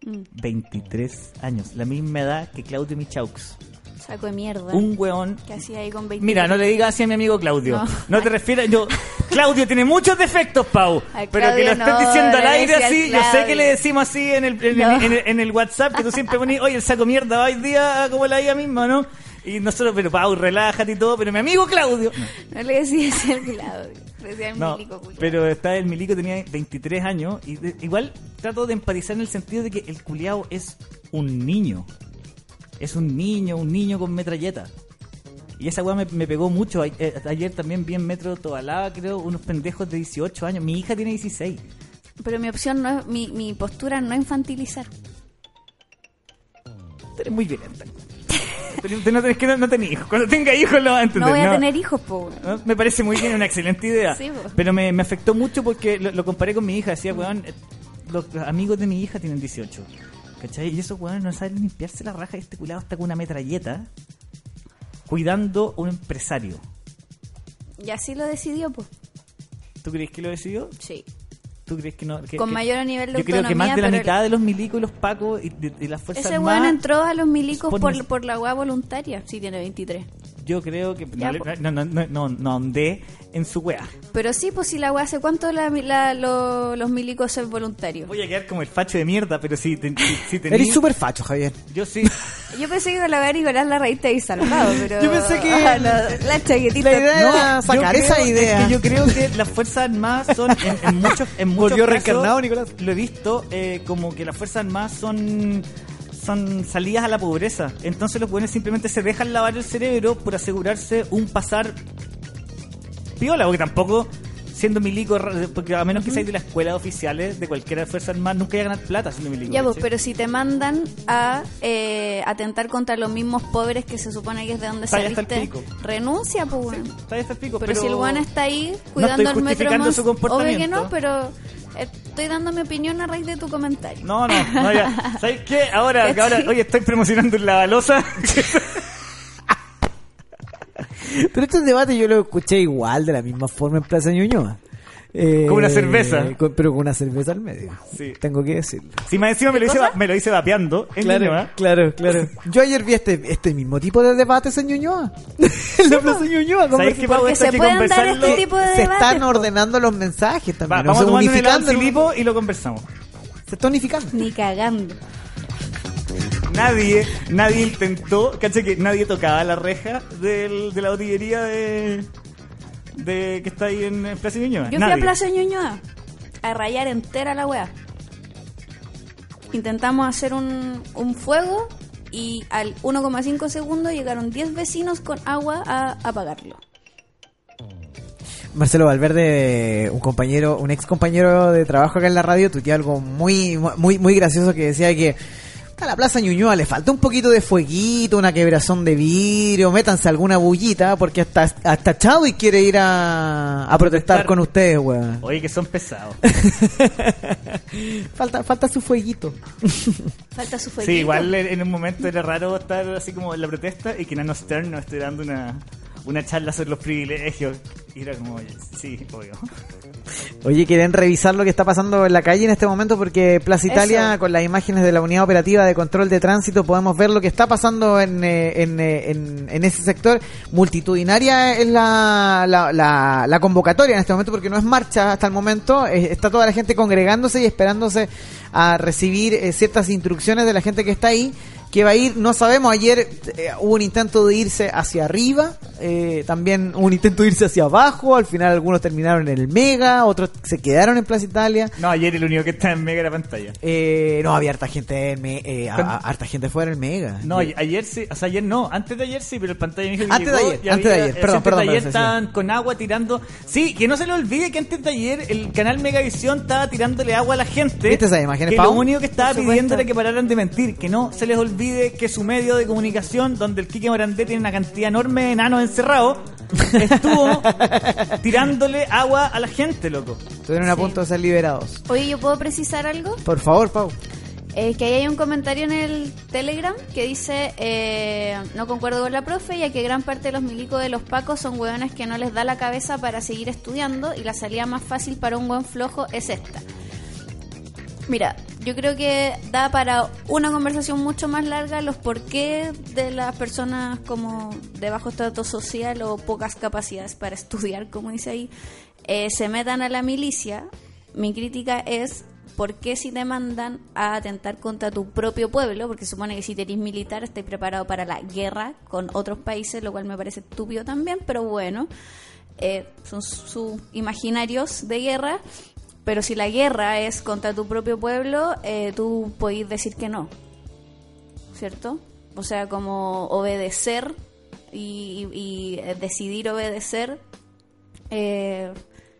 Mm, 23 años, la misma edad que Claudio Michaux. Saco de mierda. Un weón que hacía ahí con 20 Mira, no le digas así a mi amigo Claudio. No, No. te refieras. Yo, Claudio tiene muchos defectos, Pau. Pero que lo estés no, diciendo al aire así. Yo sé que le decimos así en el, en, No. el, en el- en el WhatsApp, que tú siempre pones, oye, el saco mierda va hoy día como la vida misma, ¿no? Y nosotros, pero Pau, relájate y todo, pero mi amigo Claudio. No le decía así al Claudio. Al No, milico, pero está el milico tenía 23 años y de- igual trato de empatizar en el sentido de que el culiao es un niño. Es un niño, un niño con metralleta. Y esa weá me, me pegó mucho. A- eh, Ayer también vi en Metro Tobalaba, creo, unos pendejos de 18 años. Mi hija tiene 16. Pero mi opción no es, mi, mi postura no es infantilizar. Eres muy violenta. No tenés que no, no tenés hijos. Cuando tenga hijos lo vas a entender. No voy a ¿no? tener hijos, po. ¿no? Me parece muy bien, una excelente idea. Sí. Pero me, me afectó mucho porque lo, lo comparé con mi hija. Decía, weón, eh, los amigos de mi hija tienen 18. ¿Cachai? Y esos weones no saben limpiarse la raja. y Este culado está con una metralleta cuidando un empresario. Y así lo decidió, pues. ¿Tú crees que lo decidió? Sí. ¿Tú crees que no? Que- Con que- mayor nivel de Yo creo que más de la mitad de los milicos y los pacos y de, de las fuerzas Ese weón entró a los milicos por- por, por la weá voluntaria. Sí, tiene 23. Yo creo que Ya, no, le- po. no, no, no, no, no andé en su weá. Pero sí, pues si la weá, ¿hace cuánto la, la- lo- los milicos son voluntarios? Voy a quedar como el facho de mierda, pero si, te, si, si tení- Eres súper facho, Javier. Yo sí. Yo pensé que con la weá Nicolás la raíz te había salvado, pero... Yo pensé que- Ah, no, la chaquetita... La idea era sacar creo- esa idea. es que yo creo que las fuerzas armadas son en, en muchos en muchos Volvió casos, reencarnado, Nicolás. Lo he visto eh, como que las fuerzas armadas son son salidas a la pobreza. Entonces los buenos simplemente se dejan lavar el cerebro por asegurarse un pasar piola, porque tampoco siendo milico, porque a menos que seáis de las escuelas oficiales de cualquiera de Fuerzas Armadas, nunca voy a ganar plata siendo milico. Ya, pues, ¿cachai? pero si te mandan a eh, atentar contra los mismos pobres que se supone que es de donde Está hasta el saliste, pico. renuncia, pues. Está ahí hasta el pico, Pero, si el weón está ahí cuidando estoy el metro obvio que no, pero eh, estoy dando mi opinión a raíz de tu comentario. No, no, no, ya. ¿Sabes qué? Ahora, que ahora, oye, estoy promocionando la balosa. Pero este debate yo lo escuché igual, de la misma forma en Plaza Ñuñoa. Eh, Con una cerveza. con- pero con una cerveza al medio. Sí. Tengo que decirlo. Si más encima me lo, hice, cosa? va- me lo hice vapeando en Claro, Ñuñoa. claro, claro. Yo ayer vi este, este mismo tipo de debates en Ñuñoa. en la Plaza Ñuñoa. ¿Sabes qué, Pau? Porque se pueden dar este tipo de Se debates. están ordenando los mensajes Va, también. vamos a o sea, unificando. Filipo y lo conversamos. Se está unificando. Ni cagando. Nadie, nadie intentó, caché que nadie tocaba la reja del, de la botillería de, de que está ahí en Plaza Ñuñoa. Yo nadie. fui a Plaza Ñuñoa a rayar entera la weá. Intentamos hacer un, un fuego y al 1,5 segundos llegaron 10 vecinos con agua a apagarlo. Marcelo Valverde, un compañero, un ex compañero de trabajo acá en la radio, tuiteó algo muy, muy, muy gracioso que decía que a la Plaza Ñuñoa le falta un poquito de fueguito, una quebrazón de vidrio, métanse alguna bullita, porque hasta, hasta Chadwick quiere ir a, a protestar con ustedes, weón. Oye, que son pesados. falta, falta su fueguito. Falta su fueguito. Sí, igual en en un momento era raro estar así como en la protesta y que Nano Stern nos esté dando una, una charla sobre los privilegios. Y era como, oye, sí, obvio. Oye, ¿quieren revisar lo que está pasando en la calle en este momento? Porque Plaza Italia, Eso. con las imágenes de la Unidad Operativa de Control de Tránsito, podemos ver lo que está pasando en, eh, en, eh, en- en ese sector. Multitudinaria es la, la, la- la convocatoria en este momento, porque no es marcha hasta el momento. Está toda la gente congregándose y esperándose a recibir eh, ciertas instrucciones de la gente que está ahí. Que va a ir, no sabemos, ayer eh, hubo un intento de irse hacia arriba, eh, también hubo un intento de irse hacia abajo, al final algunos terminaron en el Mega, otros se quedaron en Plaza Italia. No, ayer el único que está en mega era pantalla. Eh, no, había harta gente, en me- eh, a- harta gente fuera del Mega. No, a- ayer sí, o sea, ayer no, antes de ayer sí, pero el pantalla me dijo que Antes de ayer, antes de ayer, perdón, perdón, de ayer estaban con agua tirando. Sí, que no se le olvide que antes de ayer el canal Megavisión estaba tirándole agua a la gente. ¿Viste esas imágenes, Que Pau? lo único que estaba supuesto. pidiéndole que pararan de mentir, que no se les olvide que su medio de comunicación, donde el Quique Morandé tiene una cantidad enorme de enanos encerrados, estuvo tirándole agua a la gente, loco. Estuvieron a Sí. punto de ser liberados. Oye, ¿yo puedo precisar algo? Por favor, Pau. Eh, que ahí hay un comentario en el Telegram que dice, eh, no concuerdo con la profe, ya que gran parte de los milicos de los pacos son hueones que no les da la cabeza para seguir estudiando y la salida más fácil para un buen flojo es esta. Mira, yo creo que da para una conversación mucho más larga los por qué de las personas como de bajo estrato social o pocas capacidades para estudiar, como dice ahí, eh, se metan a la milicia. Mi crítica es por qué si te mandan a atentar contra tu propio pueblo, porque supone que si eres militar estás preparado para la guerra con otros países, lo cual me parece estúpido también, pero bueno, eh, son sus imaginarios de guerra. Pero si la guerra es contra tu propio pueblo, eh, tú podés decir que no. ¿Cierto? O sea, como obedecer y, y, eh, decidir obedecer, eh,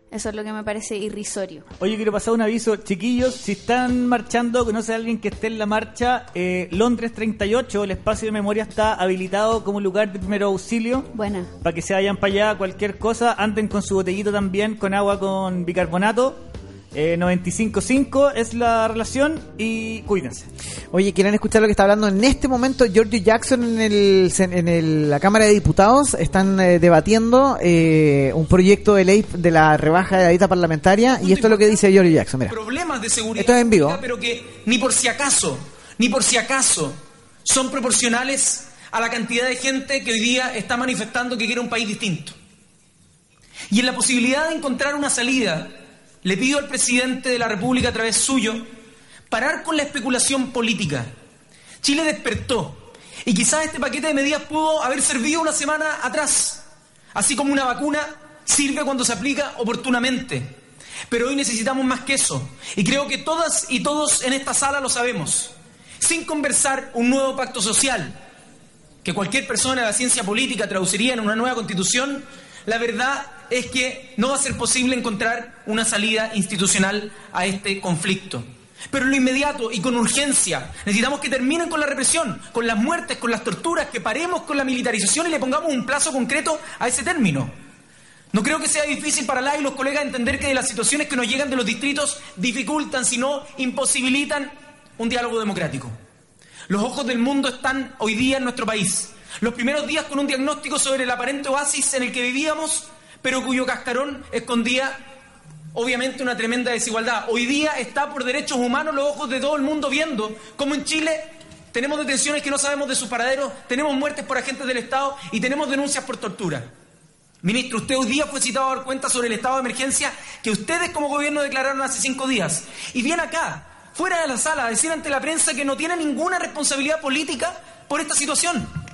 eso es lo que me parece irrisorio. Oye, quiero pasar un aviso. Chiquillos, si están marchando, conoce a alguien que esté en la marcha, eh, Londres 38, el espacio de memoria está habilitado como lugar de primero auxilio. Buena. Para que se vayan para allá, cualquier cosa, anden con su botellito también, con agua con bicarbonato. Eh, 95.5 es la relación y cuídense. Oye, ¿quieren escuchar lo que está hablando en este momento George Jackson en, el, en el- la Cámara de Diputados? Están eh, debatiendo eh, un proyecto de ley de la rebaja de la dieta parlamentaria y esto es lo que dice George Jackson. Mira. problemas de seguridad Esto es en vivo. pero que ni por si acaso, ni por si acaso son proporcionales a la cantidad de gente que hoy día está manifestando que quiere un país distinto. Y en la posibilidad de encontrar una salida, le pido al presidente de la República a través suyo parar con la especulación política. Chile despertó y quizás este paquete de medidas pudo haber servido una semana atrás, así como una vacuna sirve cuando se aplica oportunamente. Pero hoy necesitamos más que eso. Y creo que todas y todos en esta sala lo sabemos. sin conversar un nuevo pacto social que cualquier persona de la ciencia política traduciría en una nueva constitución, la verdad es que no va a ser posible encontrar una salida institucional a este conflicto. Pero en lo inmediato y con urgencia necesitamos que terminen con la represión, con las muertes, con las torturas, que paremos con la militarización y le pongamos un plazo concreto a ese término. No creo que sea difícil para la y los colegas entender que las situaciones que nos llegan de los distritos dificultan, si no imposibilitan un diálogo democrático. Los ojos del mundo están hoy día en nuestro país. Los primeros días con un diagnóstico sobre el aparente oasis en el que vivíamos, pero cuyo cascarón escondía obviamente una tremenda desigualdad. Hoy día está por derechos humanos los ojos de todo el mundo viendo cómo en Chile tenemos detenciones que no sabemos de sus paraderos, tenemos muertes por agentes del Estado y tenemos denuncias por tortura. Ministro, usted hoy día fue citado a dar cuenta sobre el estado de emergencia que ustedes como gobierno declararon hace cinco días. Y viene acá, fuera de la sala, a decir ante la prensa que no tiene ninguna responsabilidad política por esta situación.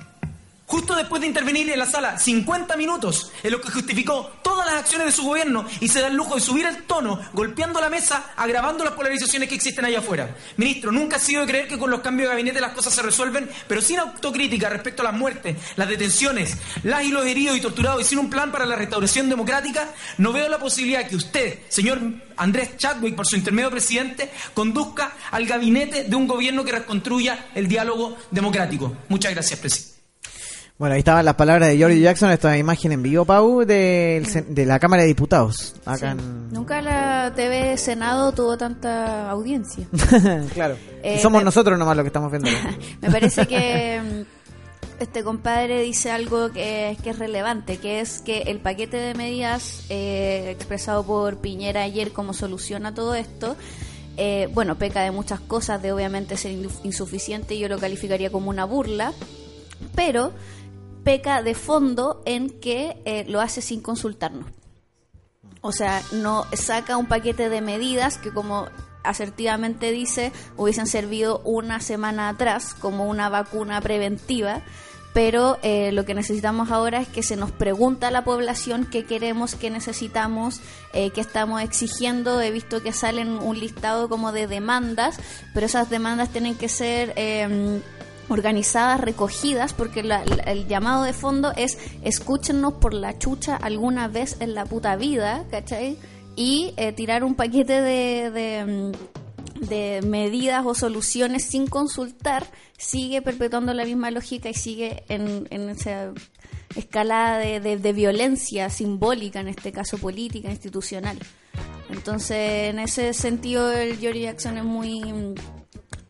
Justo después de intervenir en la sala 50 minutos en lo que justificó todas las acciones de su gobierno y se da el lujo de subir el tono, golpeando la mesa, agravando las polarizaciones que existen allá afuera. Ministro, nunca ha sido de creer que con los cambios de gabinete las cosas se resuelven, pero sin autocrítica respecto a las muertes, las detenciones, las y los heridos y torturados y sin un plan para la restauración democrática, no veo la posibilidad que usted, señor Andrés Chadwick, por su intermedio presidente, conduzca al gabinete de un gobierno que reconstruya el diálogo democrático. Muchas gracias, presidente. Bueno, ahí estaban las palabras de George Jackson, esta imagen en vivo, Pau, sen- de la Cámara de Diputados. Acá en- Nunca la TV Senado tuvo tanta audiencia. claro. Eh, Y somos me- nosotros nomás los que estamos viendo. Me parece que mm, este compadre dice algo que, que es relevante, que es que el paquete de medidas eh, expresado por Piñera ayer como solución a todo esto, eh, bueno, peca de muchas cosas, de obviamente ser insuficiente, yo lo calificaría como una burla, pero peca de fondo en que eh, lo hace sin consultarnos. O sea, no saca un paquete de medidas que como asertivamente dice hubiesen servido una semana atrás como una vacuna preventiva, pero eh, lo que necesitamos ahora es que se nos pregunta a la población qué queremos, qué necesitamos, eh, qué estamos exigiendo. He visto que salen un listado como de demandas, pero esas demandas tienen que ser... eh, organizadas, recogidas, porque la- el llamado de fondo es escúchenos por la chucha alguna vez en la puta vida, ¿cachai? Y eh, tirar un paquete de, de, mm, de medidas o soluciones sin consultar sigue perpetuando la misma lógica y sigue en, en esa escalada de, de- violencia simbólica, en este caso política, institucional. Entonces, en ese sentido, el George Jackson es muy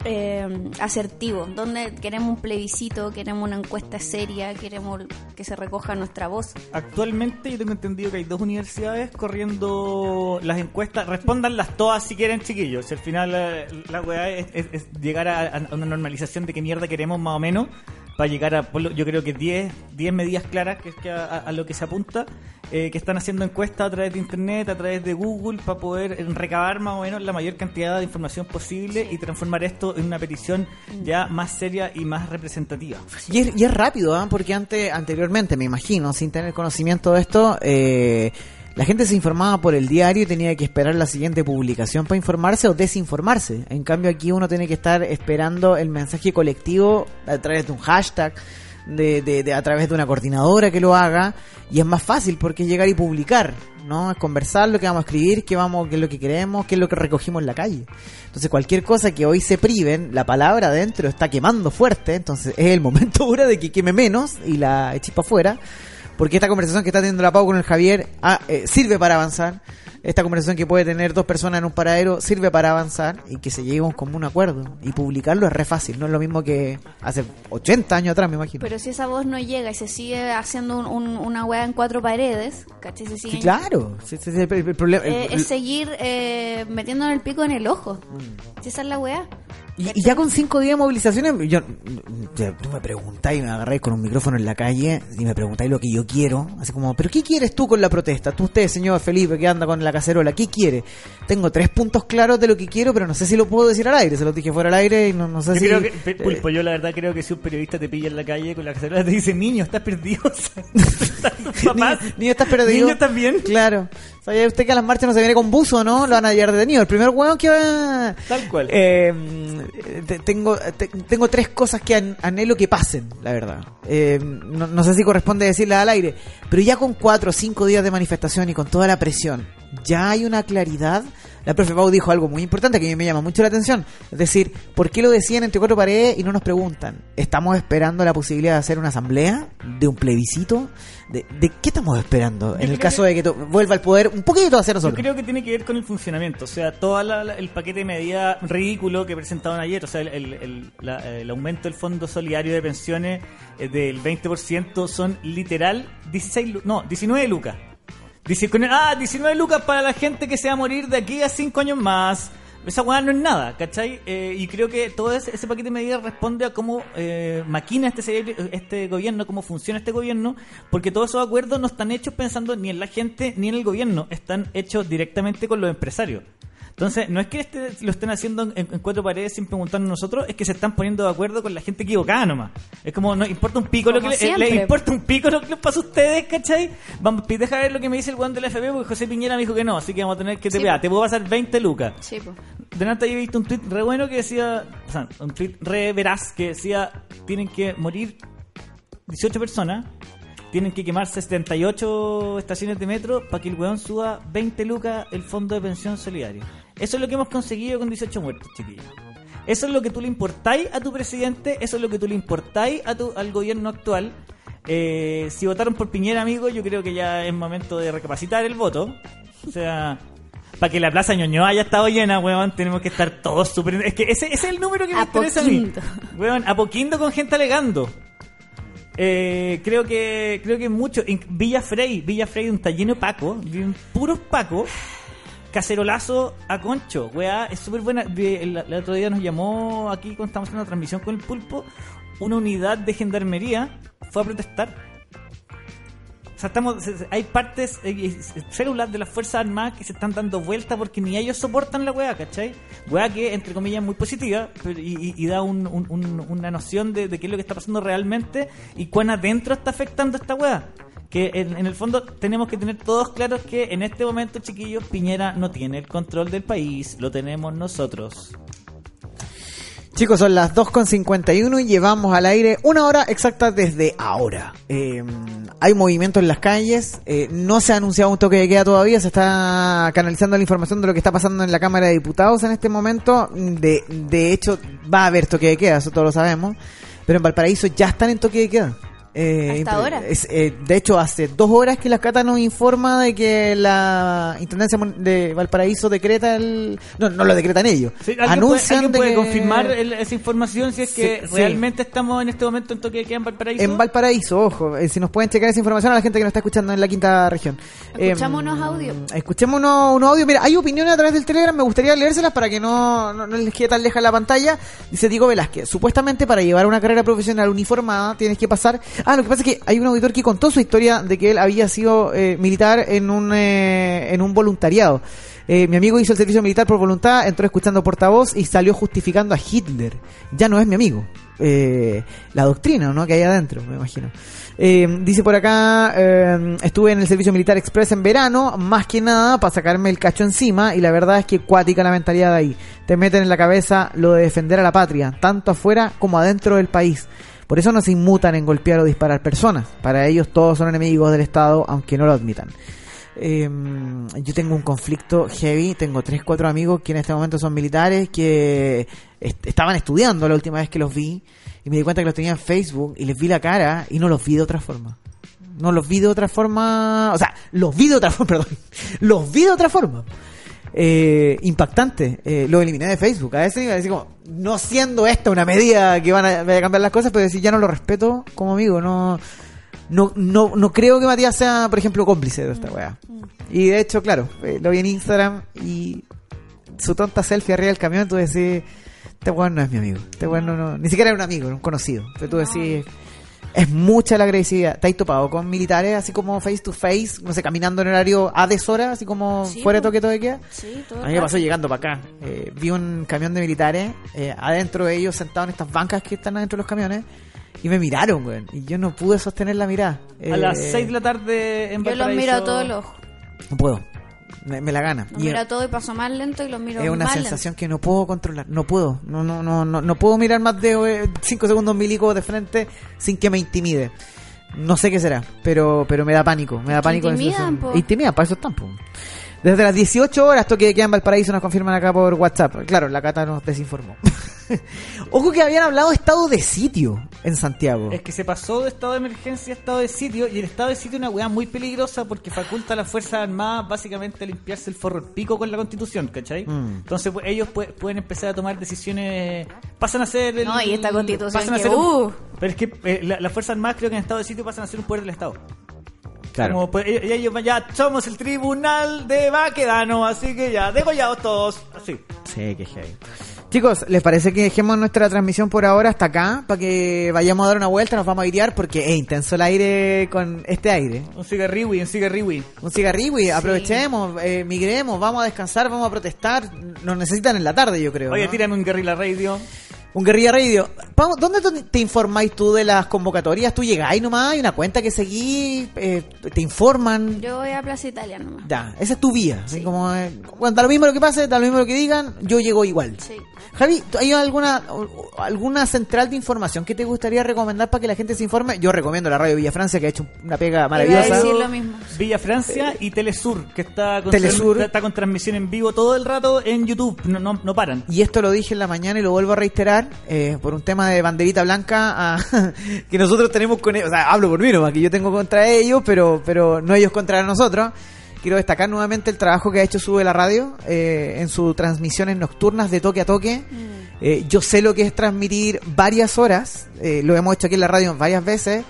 eh, asertivo, donde queremos un plebiscito, queremos una encuesta seria, queremos que se recoja nuestra voz. Actualmente yo tengo entendido que hay dos universidades corriendo las encuestas. Respóndanlas todas si quieren, chiquillos. Si al final la, la weá es llegar a, a una normalización de qué mierda queremos más o menos. Para llegar a, yo creo que 10, 10 medidas claras, que es que a, lo que se apunta, eh, que están haciendo encuestas a través de internet, a través de Google, para poder recabar más o menos la mayor cantidad de información posible y transformar esto en una petición ya más seria y más representativa. Y es, y es rápido, ¿ah? porque antes, anteriormente, me imagino, sin tener conocimiento de esto, eh, la gente se informaba por el diario y tenía que esperar la siguiente publicación para informarse o desinformarse. En cambio, aquí uno tiene que estar esperando el mensaje colectivo a través de un hashtag, de, de- de- a través de una coordinadora que lo haga, y es más fácil porque es llegar y publicar, ¿no? Es conversar lo que vamos a escribir, qué, vamos, qué es lo que queremos, qué es lo que recogimos en la calle. Entonces, cualquier cosa que hoy se priven, la palabra adentro está quemando fuerte, entonces es el momento ahora de que queme menos y la para afuera, porque esta conversación que está teniendo la Pau con el Javier ah, eh, sirve para avanzar. Esta conversación que puede tener dos personas en un paradero sirve para avanzar y que se llegue a un común acuerdo. Y publicarlo es re fácil, no es lo mismo que hace 80 años atrás, me imagino. Pero si esa voz no llega y se sigue haciendo un- un- una hueá en cuatro paredes, ¿cachai? Se Sí, claro, sí, sí, sí, el, el problema. el- Eh, es seguir eh, metiendo el pico en el ojo. Si esa es la weá. Y, y ya con cinco días de movilizaciones, yo, tú me preguntáis, me agarráis con un micrófono en la calle y me preguntáis lo que yo quiero. Así como, ¿pero qué quieres tú con la protesta? Tú, usted, señor Felipe, que anda con la cacerola, ¿qué quiere? Tengo tres puntos claros de lo que quiero, pero no sé si lo puedo decir al aire. Se los dije fuera al aire y no, no sé Yo si. creo que, eh, Pulpo, yo la verdad creo que si un periodista te pilla en la calle con la cacerola te dice, niño, estás perdido. Niño, niño, estás perdido. Niño también. Claro. ¿Sabía usted que a las marchas no se viene con buzo, no? Lo van a llevar detenido. El primer hueón que va... Tal cual. Eh, te- tengo, te- tengo tres cosas que an- anhelo que pasen, la verdad. Eh, no, no sé si corresponde decirlas al aire, pero ya con cuatro o cinco días de manifestación y con toda la presión, ya hay una claridad. La profe Pau dijo algo muy importante que a mí me llama mucho la atención. Es decir, ¿por qué lo decían entre cuatro paredes y no nos preguntan? ¿Estamos esperando la posibilidad de hacer una asamblea? ¿De un plebiscito? ¿De, de qué estamos esperando? en el caso que- de que vuelva al poder un poquito hacia Yo nosotros. creo que tiene que ver con el funcionamiento, o sea, todo el paquete de medidas ridículo que presentaron ayer, o sea, el, el- el- la- el aumento del fondo solidario de pensiones eh, del 20% son literal 16, lu- no, 19 lucas. Dice, ah, 19 lucas para la gente que se va a morir de aquí a 5 años más. Esa weá no es nada, ¿cachai? Eh, y creo que todo ese, ese paquete de medidas responde a cómo eh, maquina este, este gobierno, cómo funciona este gobierno, porque todos esos acuerdos no están hechos pensando ni en la gente ni en el gobierno, están hechos directamente con los empresarios. Entonces, no es que este, lo estén haciendo en, en cuatro paredes sin preguntarnos nosotros, es que se están poniendo de acuerdo con la gente equivocada nomás. Es como, no importa un pico lo que le, eh, siempre. le importa un pico lo que les pasa a ustedes, ¿cachai? Vamos, deja ver lo que me dice el guante del FB, porque José Piñera me dijo que no, así que vamos a tener que te Sí, po. te puedo pasar 20 lucas. Sí, pues. Delante yo he visto un tweet re bueno que decía, o sea, un tweet re veraz que decía, tienen que morir 18 personas, tienen que quemarse 78 estaciones de metro para que el weón suba 20 lucas el fondo de pensión solidario. Eso es lo que hemos conseguido con 18 muertos, chiquillos. Eso es lo que tú le importáis a tu presidente, eso es lo que tú le importáis a tu, al gobierno actual. Eh, si votaron por Piñera, amigo, yo creo que ya es momento de recapacitar el voto. O sea, para que la plaza Ñoñoa haya estado llena, weón, tenemos que estar todos súper... Es que ese, ese es el número que me interesa a mí. Weón, apoquindo con gente alegando. Eh, creo que creo que mucho en Villa Frey, Villa Frey un lleno de Paco, puros Paco, cacerolazo a concho, weá, es súper buena. El, otro día nos llamó aquí cuando estábamos haciendo una transmisión con el pulpo, una unidad de gendarmería fue a protestar. O sea, estamos, hay partes, eh, células de las Fuerzas Armadas que se están dando vueltas porque ni ellos soportan la weá, ¿cachai? Weá que, entre comillas, es muy positiva y, da un- una noción de, de qué es lo que está pasando realmente y cuán adentro está afectando esta weá. Que en, en el fondo tenemos que tener todos claros que en este momento, chiquillos, Piñera no tiene el control del país, lo tenemos nosotros. Chicos, son las 2.51 y llevamos al aire una hora exacta desde ahora. Eh, hay movimiento en las calles, eh, no se ha anunciado un toque de queda todavía, se está canalizando la información de lo que está pasando en la Cámara de Diputados en este momento. De, de hecho, va a haber toque de queda, eso todos lo sabemos, pero en Valparaíso ya están en toque de queda. Eh, ¿Hasta ahora? es, eh, de hecho, hace dos horas que la Cata nos informa de que la Intendencia de Valparaíso decreta el... No, no lo decretan ellos. Sí, ¿Alguien Anuncian puede, de puede que- confirmar el- esa información si es que Sí, sí. realmente estamos en este momento en toque de queda en Valparaíso? En Valparaíso, ojo, eh, si nos pueden checar esa información a la gente que nos está escuchando en la quinta región. Escuchamos Em, unos audios. Escuchemos unos, unos audios. Mira, hay opiniones a través del Telegram, me gustaría leérselas para que no, no, no les quede tan leja la pantalla. Dice Diego Velázquez, supuestamente para llevar una carrera profesional uniformada tienes que pasar... Ah, lo que pasa es que hay un auditor que contó su historia de que él había sido eh, militar en un, eh, en un voluntariado. Eh, mi amigo hizo el servicio militar por voluntad, entró escuchando portavoz y salió justificando a Hitler. Ya no es mi amigo. Eh, la doctrina, ¿no? Que hay adentro, me imagino. Eh, dice por acá, eh, estuve en el servicio militar express en verano, más que nada para sacarme el cacho encima y la verdad es que cuática la mentalidad de ahí. Te meten en la cabeza lo de defender a la patria, tanto afuera como adentro del país. Por eso no se inmutan en golpear o disparar personas. Para ellos todos son enemigos del Estado, aunque no lo admitan. Eh, yo tengo un conflicto heavy, tengo tres, cuatro amigos que en este momento son militares que est- estaban estudiando la última vez que los vi y me di cuenta que los tenía en Facebook y les vi la cara y no los vi de otra forma. No los vi de otra forma, o sea, los vi de otra forma, perdón, los vi de otra forma. Eh, impactante, eh, lo eliminé de Facebook. A veces iba a decir como, no siendo esta una medida que van a, cambiar las cosas, pero decir ya no lo respeto como amigo, no, no, no, no creo que Matías sea, por ejemplo, cómplice de esta weá. Y de hecho, claro, eh, lo vi en Instagram y su tonta selfie arriba del camión, tú decís, este weón no es mi amigo. Este weón no, no- ni siquiera era un amigo, era un conocido. Pero tú decís, es mucha la agresividad. ¿Te has topado con militares así como face to face, no sé, caminando en horario a deshora, así como Sí, fuera de toque todo de queda? Sí, todo A mí me pasó llegando para acá. Eh, vi un camión de militares, eh, adentro de ellos sentados en estas bancas que están adentro de los camiones, y me miraron, weón. Y yo no pude sostener la mirada. A las Eh, 6 de la tarde en Yo los miro a todos los ojos. No puedo. Me, me la gana. Y miro todo y paso más lento y lo miro es una más sensación que no puedo controlar, no puedo, no no no no, no puedo mirar más de 5 segundos milico de frente sin que me intimide. No sé qué será, pero pero me da pánico, me da pánico. intimidan, po. Intimida, para eso están, po. Desde las 18 horas, toque de queda en Valparaíso, nos confirman acá por WhatsApp. Claro, la Cata nos desinformó. Ojo que habían hablado de estado de sitio en Santiago. Es que se pasó de estado de emergencia a estado de sitio y el estado de sitio es una weá muy peligrosa porque faculta a las Fuerzas Armadas básicamente a limpiarse el forro el pico con la constitución, ¿cachai? Mm. Entonces pues, ellos pue- pueden empezar a tomar decisiones, pasan a ser... el- No, y esta constitución pasan a que, ser un- uh. Pero es que eh, la- las Fuerzas Armadas creo que en estado de sitio pasan a ser un poder del Estado. Claro. Como, pues, ellos ellos ya somos el tribunal de Baquedano, así que ya, degollados todos. Así. Sí, qué heavy. Chicos, ¿les parece que dejemos nuestra transmisión por ahora hasta acá? Para que vayamos a dar una vuelta, nos vamos a airear porque es intenso el aire con este aire. Un cigarriwi, un cigarriwi. Un cigarrillo, aprovechemos, eh, migremos, vamos a descansar, vamos a protestar. Nos necesitan en la tarde, yo creo. Oye, ¿no? tírame un guerrilla radio. Un guerrilla radio. Pau, ¿Dónde te- informáis tú de las convocatorias? ¿Tú llegáis nomás? ¿Hay una cuenta que seguís? Eh, ¿Te informan? Yo voy a Plaza Italia nomás. Ya, esa es tu vía. Así como, eh, bueno, da lo mismo lo que pase, da lo mismo lo que digan, yo llego igual. Sí. Javi, ¿hay alguna alguna central de información que te gustaría recomendar para que la gente se informe? Yo recomiendo la radio Villa Francia, que ha hecho una pega Iba a maravillosa. decir lo mismo. Villa Francia y Telesur, que está con, Telesur. está con transmisión en vivo todo el rato en YouTube. No, no, no paran. Y esto lo dije en la mañana y lo vuelvo a reiterar eh, por un tema de banderita blanca ah, que nosotros tenemos con ellos. O sea, hablo por mí nomás, que yo tengo contra ellos, pero, pero no ellos contra nosotros. Quiero destacar nuevamente el trabajo que ha hecho Sube la Radio eh, en sus transmisiones nocturnas de toque a toque. Eh, yo sé lo que es transmitir varias horas, eh, lo hemos hecho aquí en la radio varias veces,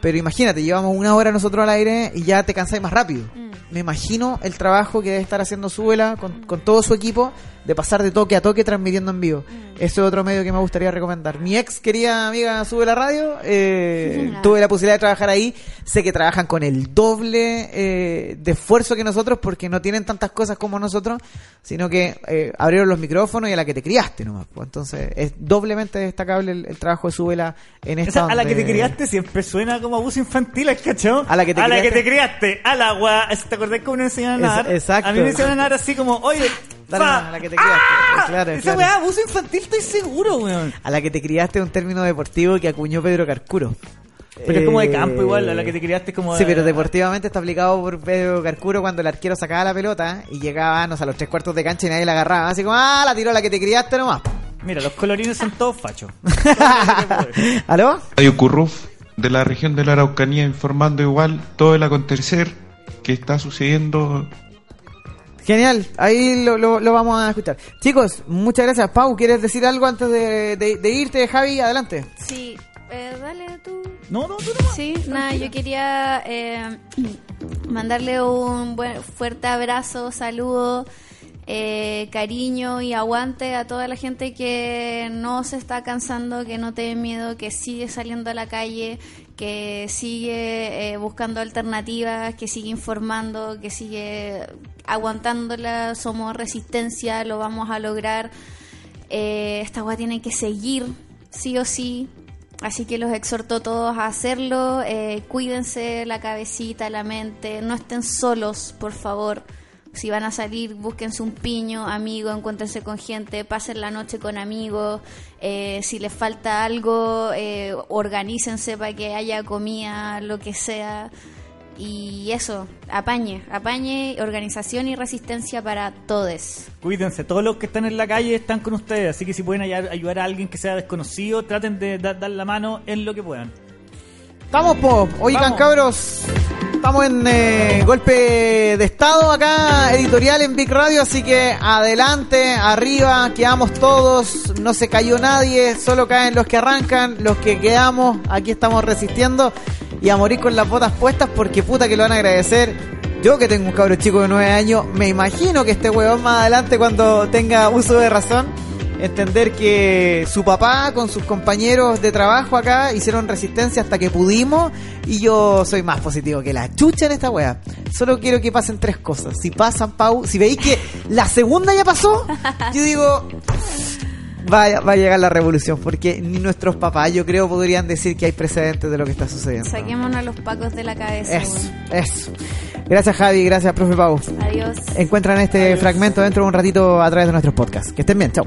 pero imagínate, llevamos una hora nosotros al aire y ya te cansáis más rápido. Me imagino el trabajo que debe estar haciendo Súbela con, con todo su equipo de pasar de toque a toque transmitiendo en vivo. Eso es otro medio que me gustaría recomendar. Mi ex querida amiga Sube la Radio, eh, tuve la posibilidad de trabajar ahí. Sé que trabajan con el doble eh, de esfuerzo que nosotros porque no tienen tantas cosas como nosotros, sino que eh, abrieron los micrófonos y a la que te criaste nomás. pues. Entonces es doblemente destacable el, el trabajo de Súbela en esta Esa, a la que te criaste siempre suena como abuso infantil, ¿cachó? A la que te a la que criaste. te criaste, al agua. ¿Te acordás cómo nos enseñaban a nadar? exacto. A mí me enseñaban a nadar así como, oye, Dale, a la que te criaste. ¡Ah! Claro, Esa claro. weá, abuso infantil, estoy seguro, weón. A la que te criaste es un término deportivo que acuñó Pedro Carcuro. Pero es como de Eh, campo igual, a la que te criaste es como... Sí, de- pero deportivamente está aplicado por Pedro Carcuro cuando el arquero sacaba la pelota y llegaba no sé, a los tres cuartos de cancha y nadie la agarraba. Así como, ah, la tiró la que te criaste nomás. Mira, los colorines son todos fachos. ¿Aló? Radio Curruf de la región de la Araucanía informando igual todo el acontecer que está sucediendo. Genial, ahí lo, lo- lo vamos a escuchar. Chicos, muchas gracias. Pau, ¿quieres decir algo antes de, de- de irte, Javi? Adelante. Sí, eh, dale tú. No, no, tú no. Sí, nada, yo quería eh, mandarle un buen, fuerte abrazo, saludo, eh, cariño y aguante a toda la gente que no se está cansando, que no tiene miedo, que sigue saliendo a la calle, que sigue eh, buscando alternativas, que sigue informando, que sigue aguantándola. Somos resistencia, lo vamos a lograr. Eh, esta agua tiene que seguir, sí o sí. Así que los exhorto a todos a hacerlo. Eh, cuídense la cabecita, la mente. No estén solos, por favor. Si van a salir, búsquense un piño, amigo, encuéntrense con gente, pasen la noche con amigos. Eh, si les falta algo, eh, organícense para que haya comida, lo que sea. Y eso, apañe, apañe, organización y resistencia para todos. Cuídense, todos los que están en la calle están con ustedes, así que si pueden ayudar, a alguien que sea desconocido, traten de da- dar la mano en lo que puedan. Estamos, po. Oigan, Vamos. cabros. Estamos en eh, golpe de estado acá, editorial en Big Radio, así que adelante, arriba, quedamos todos, no se cayó nadie, solo caen los que arrancan, los que quedamos, aquí estamos resistiendo y a morir con las botas puestas porque puta que lo van a agradecer. Yo que tengo un cabro chico de 9 años, me imagino que este huevón más adelante cuando tenga uso de razón, entender que su papá con sus compañeros de trabajo acá hicieron resistencia hasta que pudimos y yo soy más positivo que la chucha en esta wea. Solo quiero que pasen tres cosas. Si pasan, Pau, si veis que la segunda ya pasó, yo digo, va, va a llegar la revolución, porque ni nuestros papás, yo creo, podrían decir que hay precedentes de lo que está sucediendo. Saquémonos a los pacos de la cabeza. Eso, eso. Gracias Javi, gracias profe Pau. Adiós. Encuentran este fragmento dentro de un ratito a través de nuestros podcasts. Que estén bien, chao.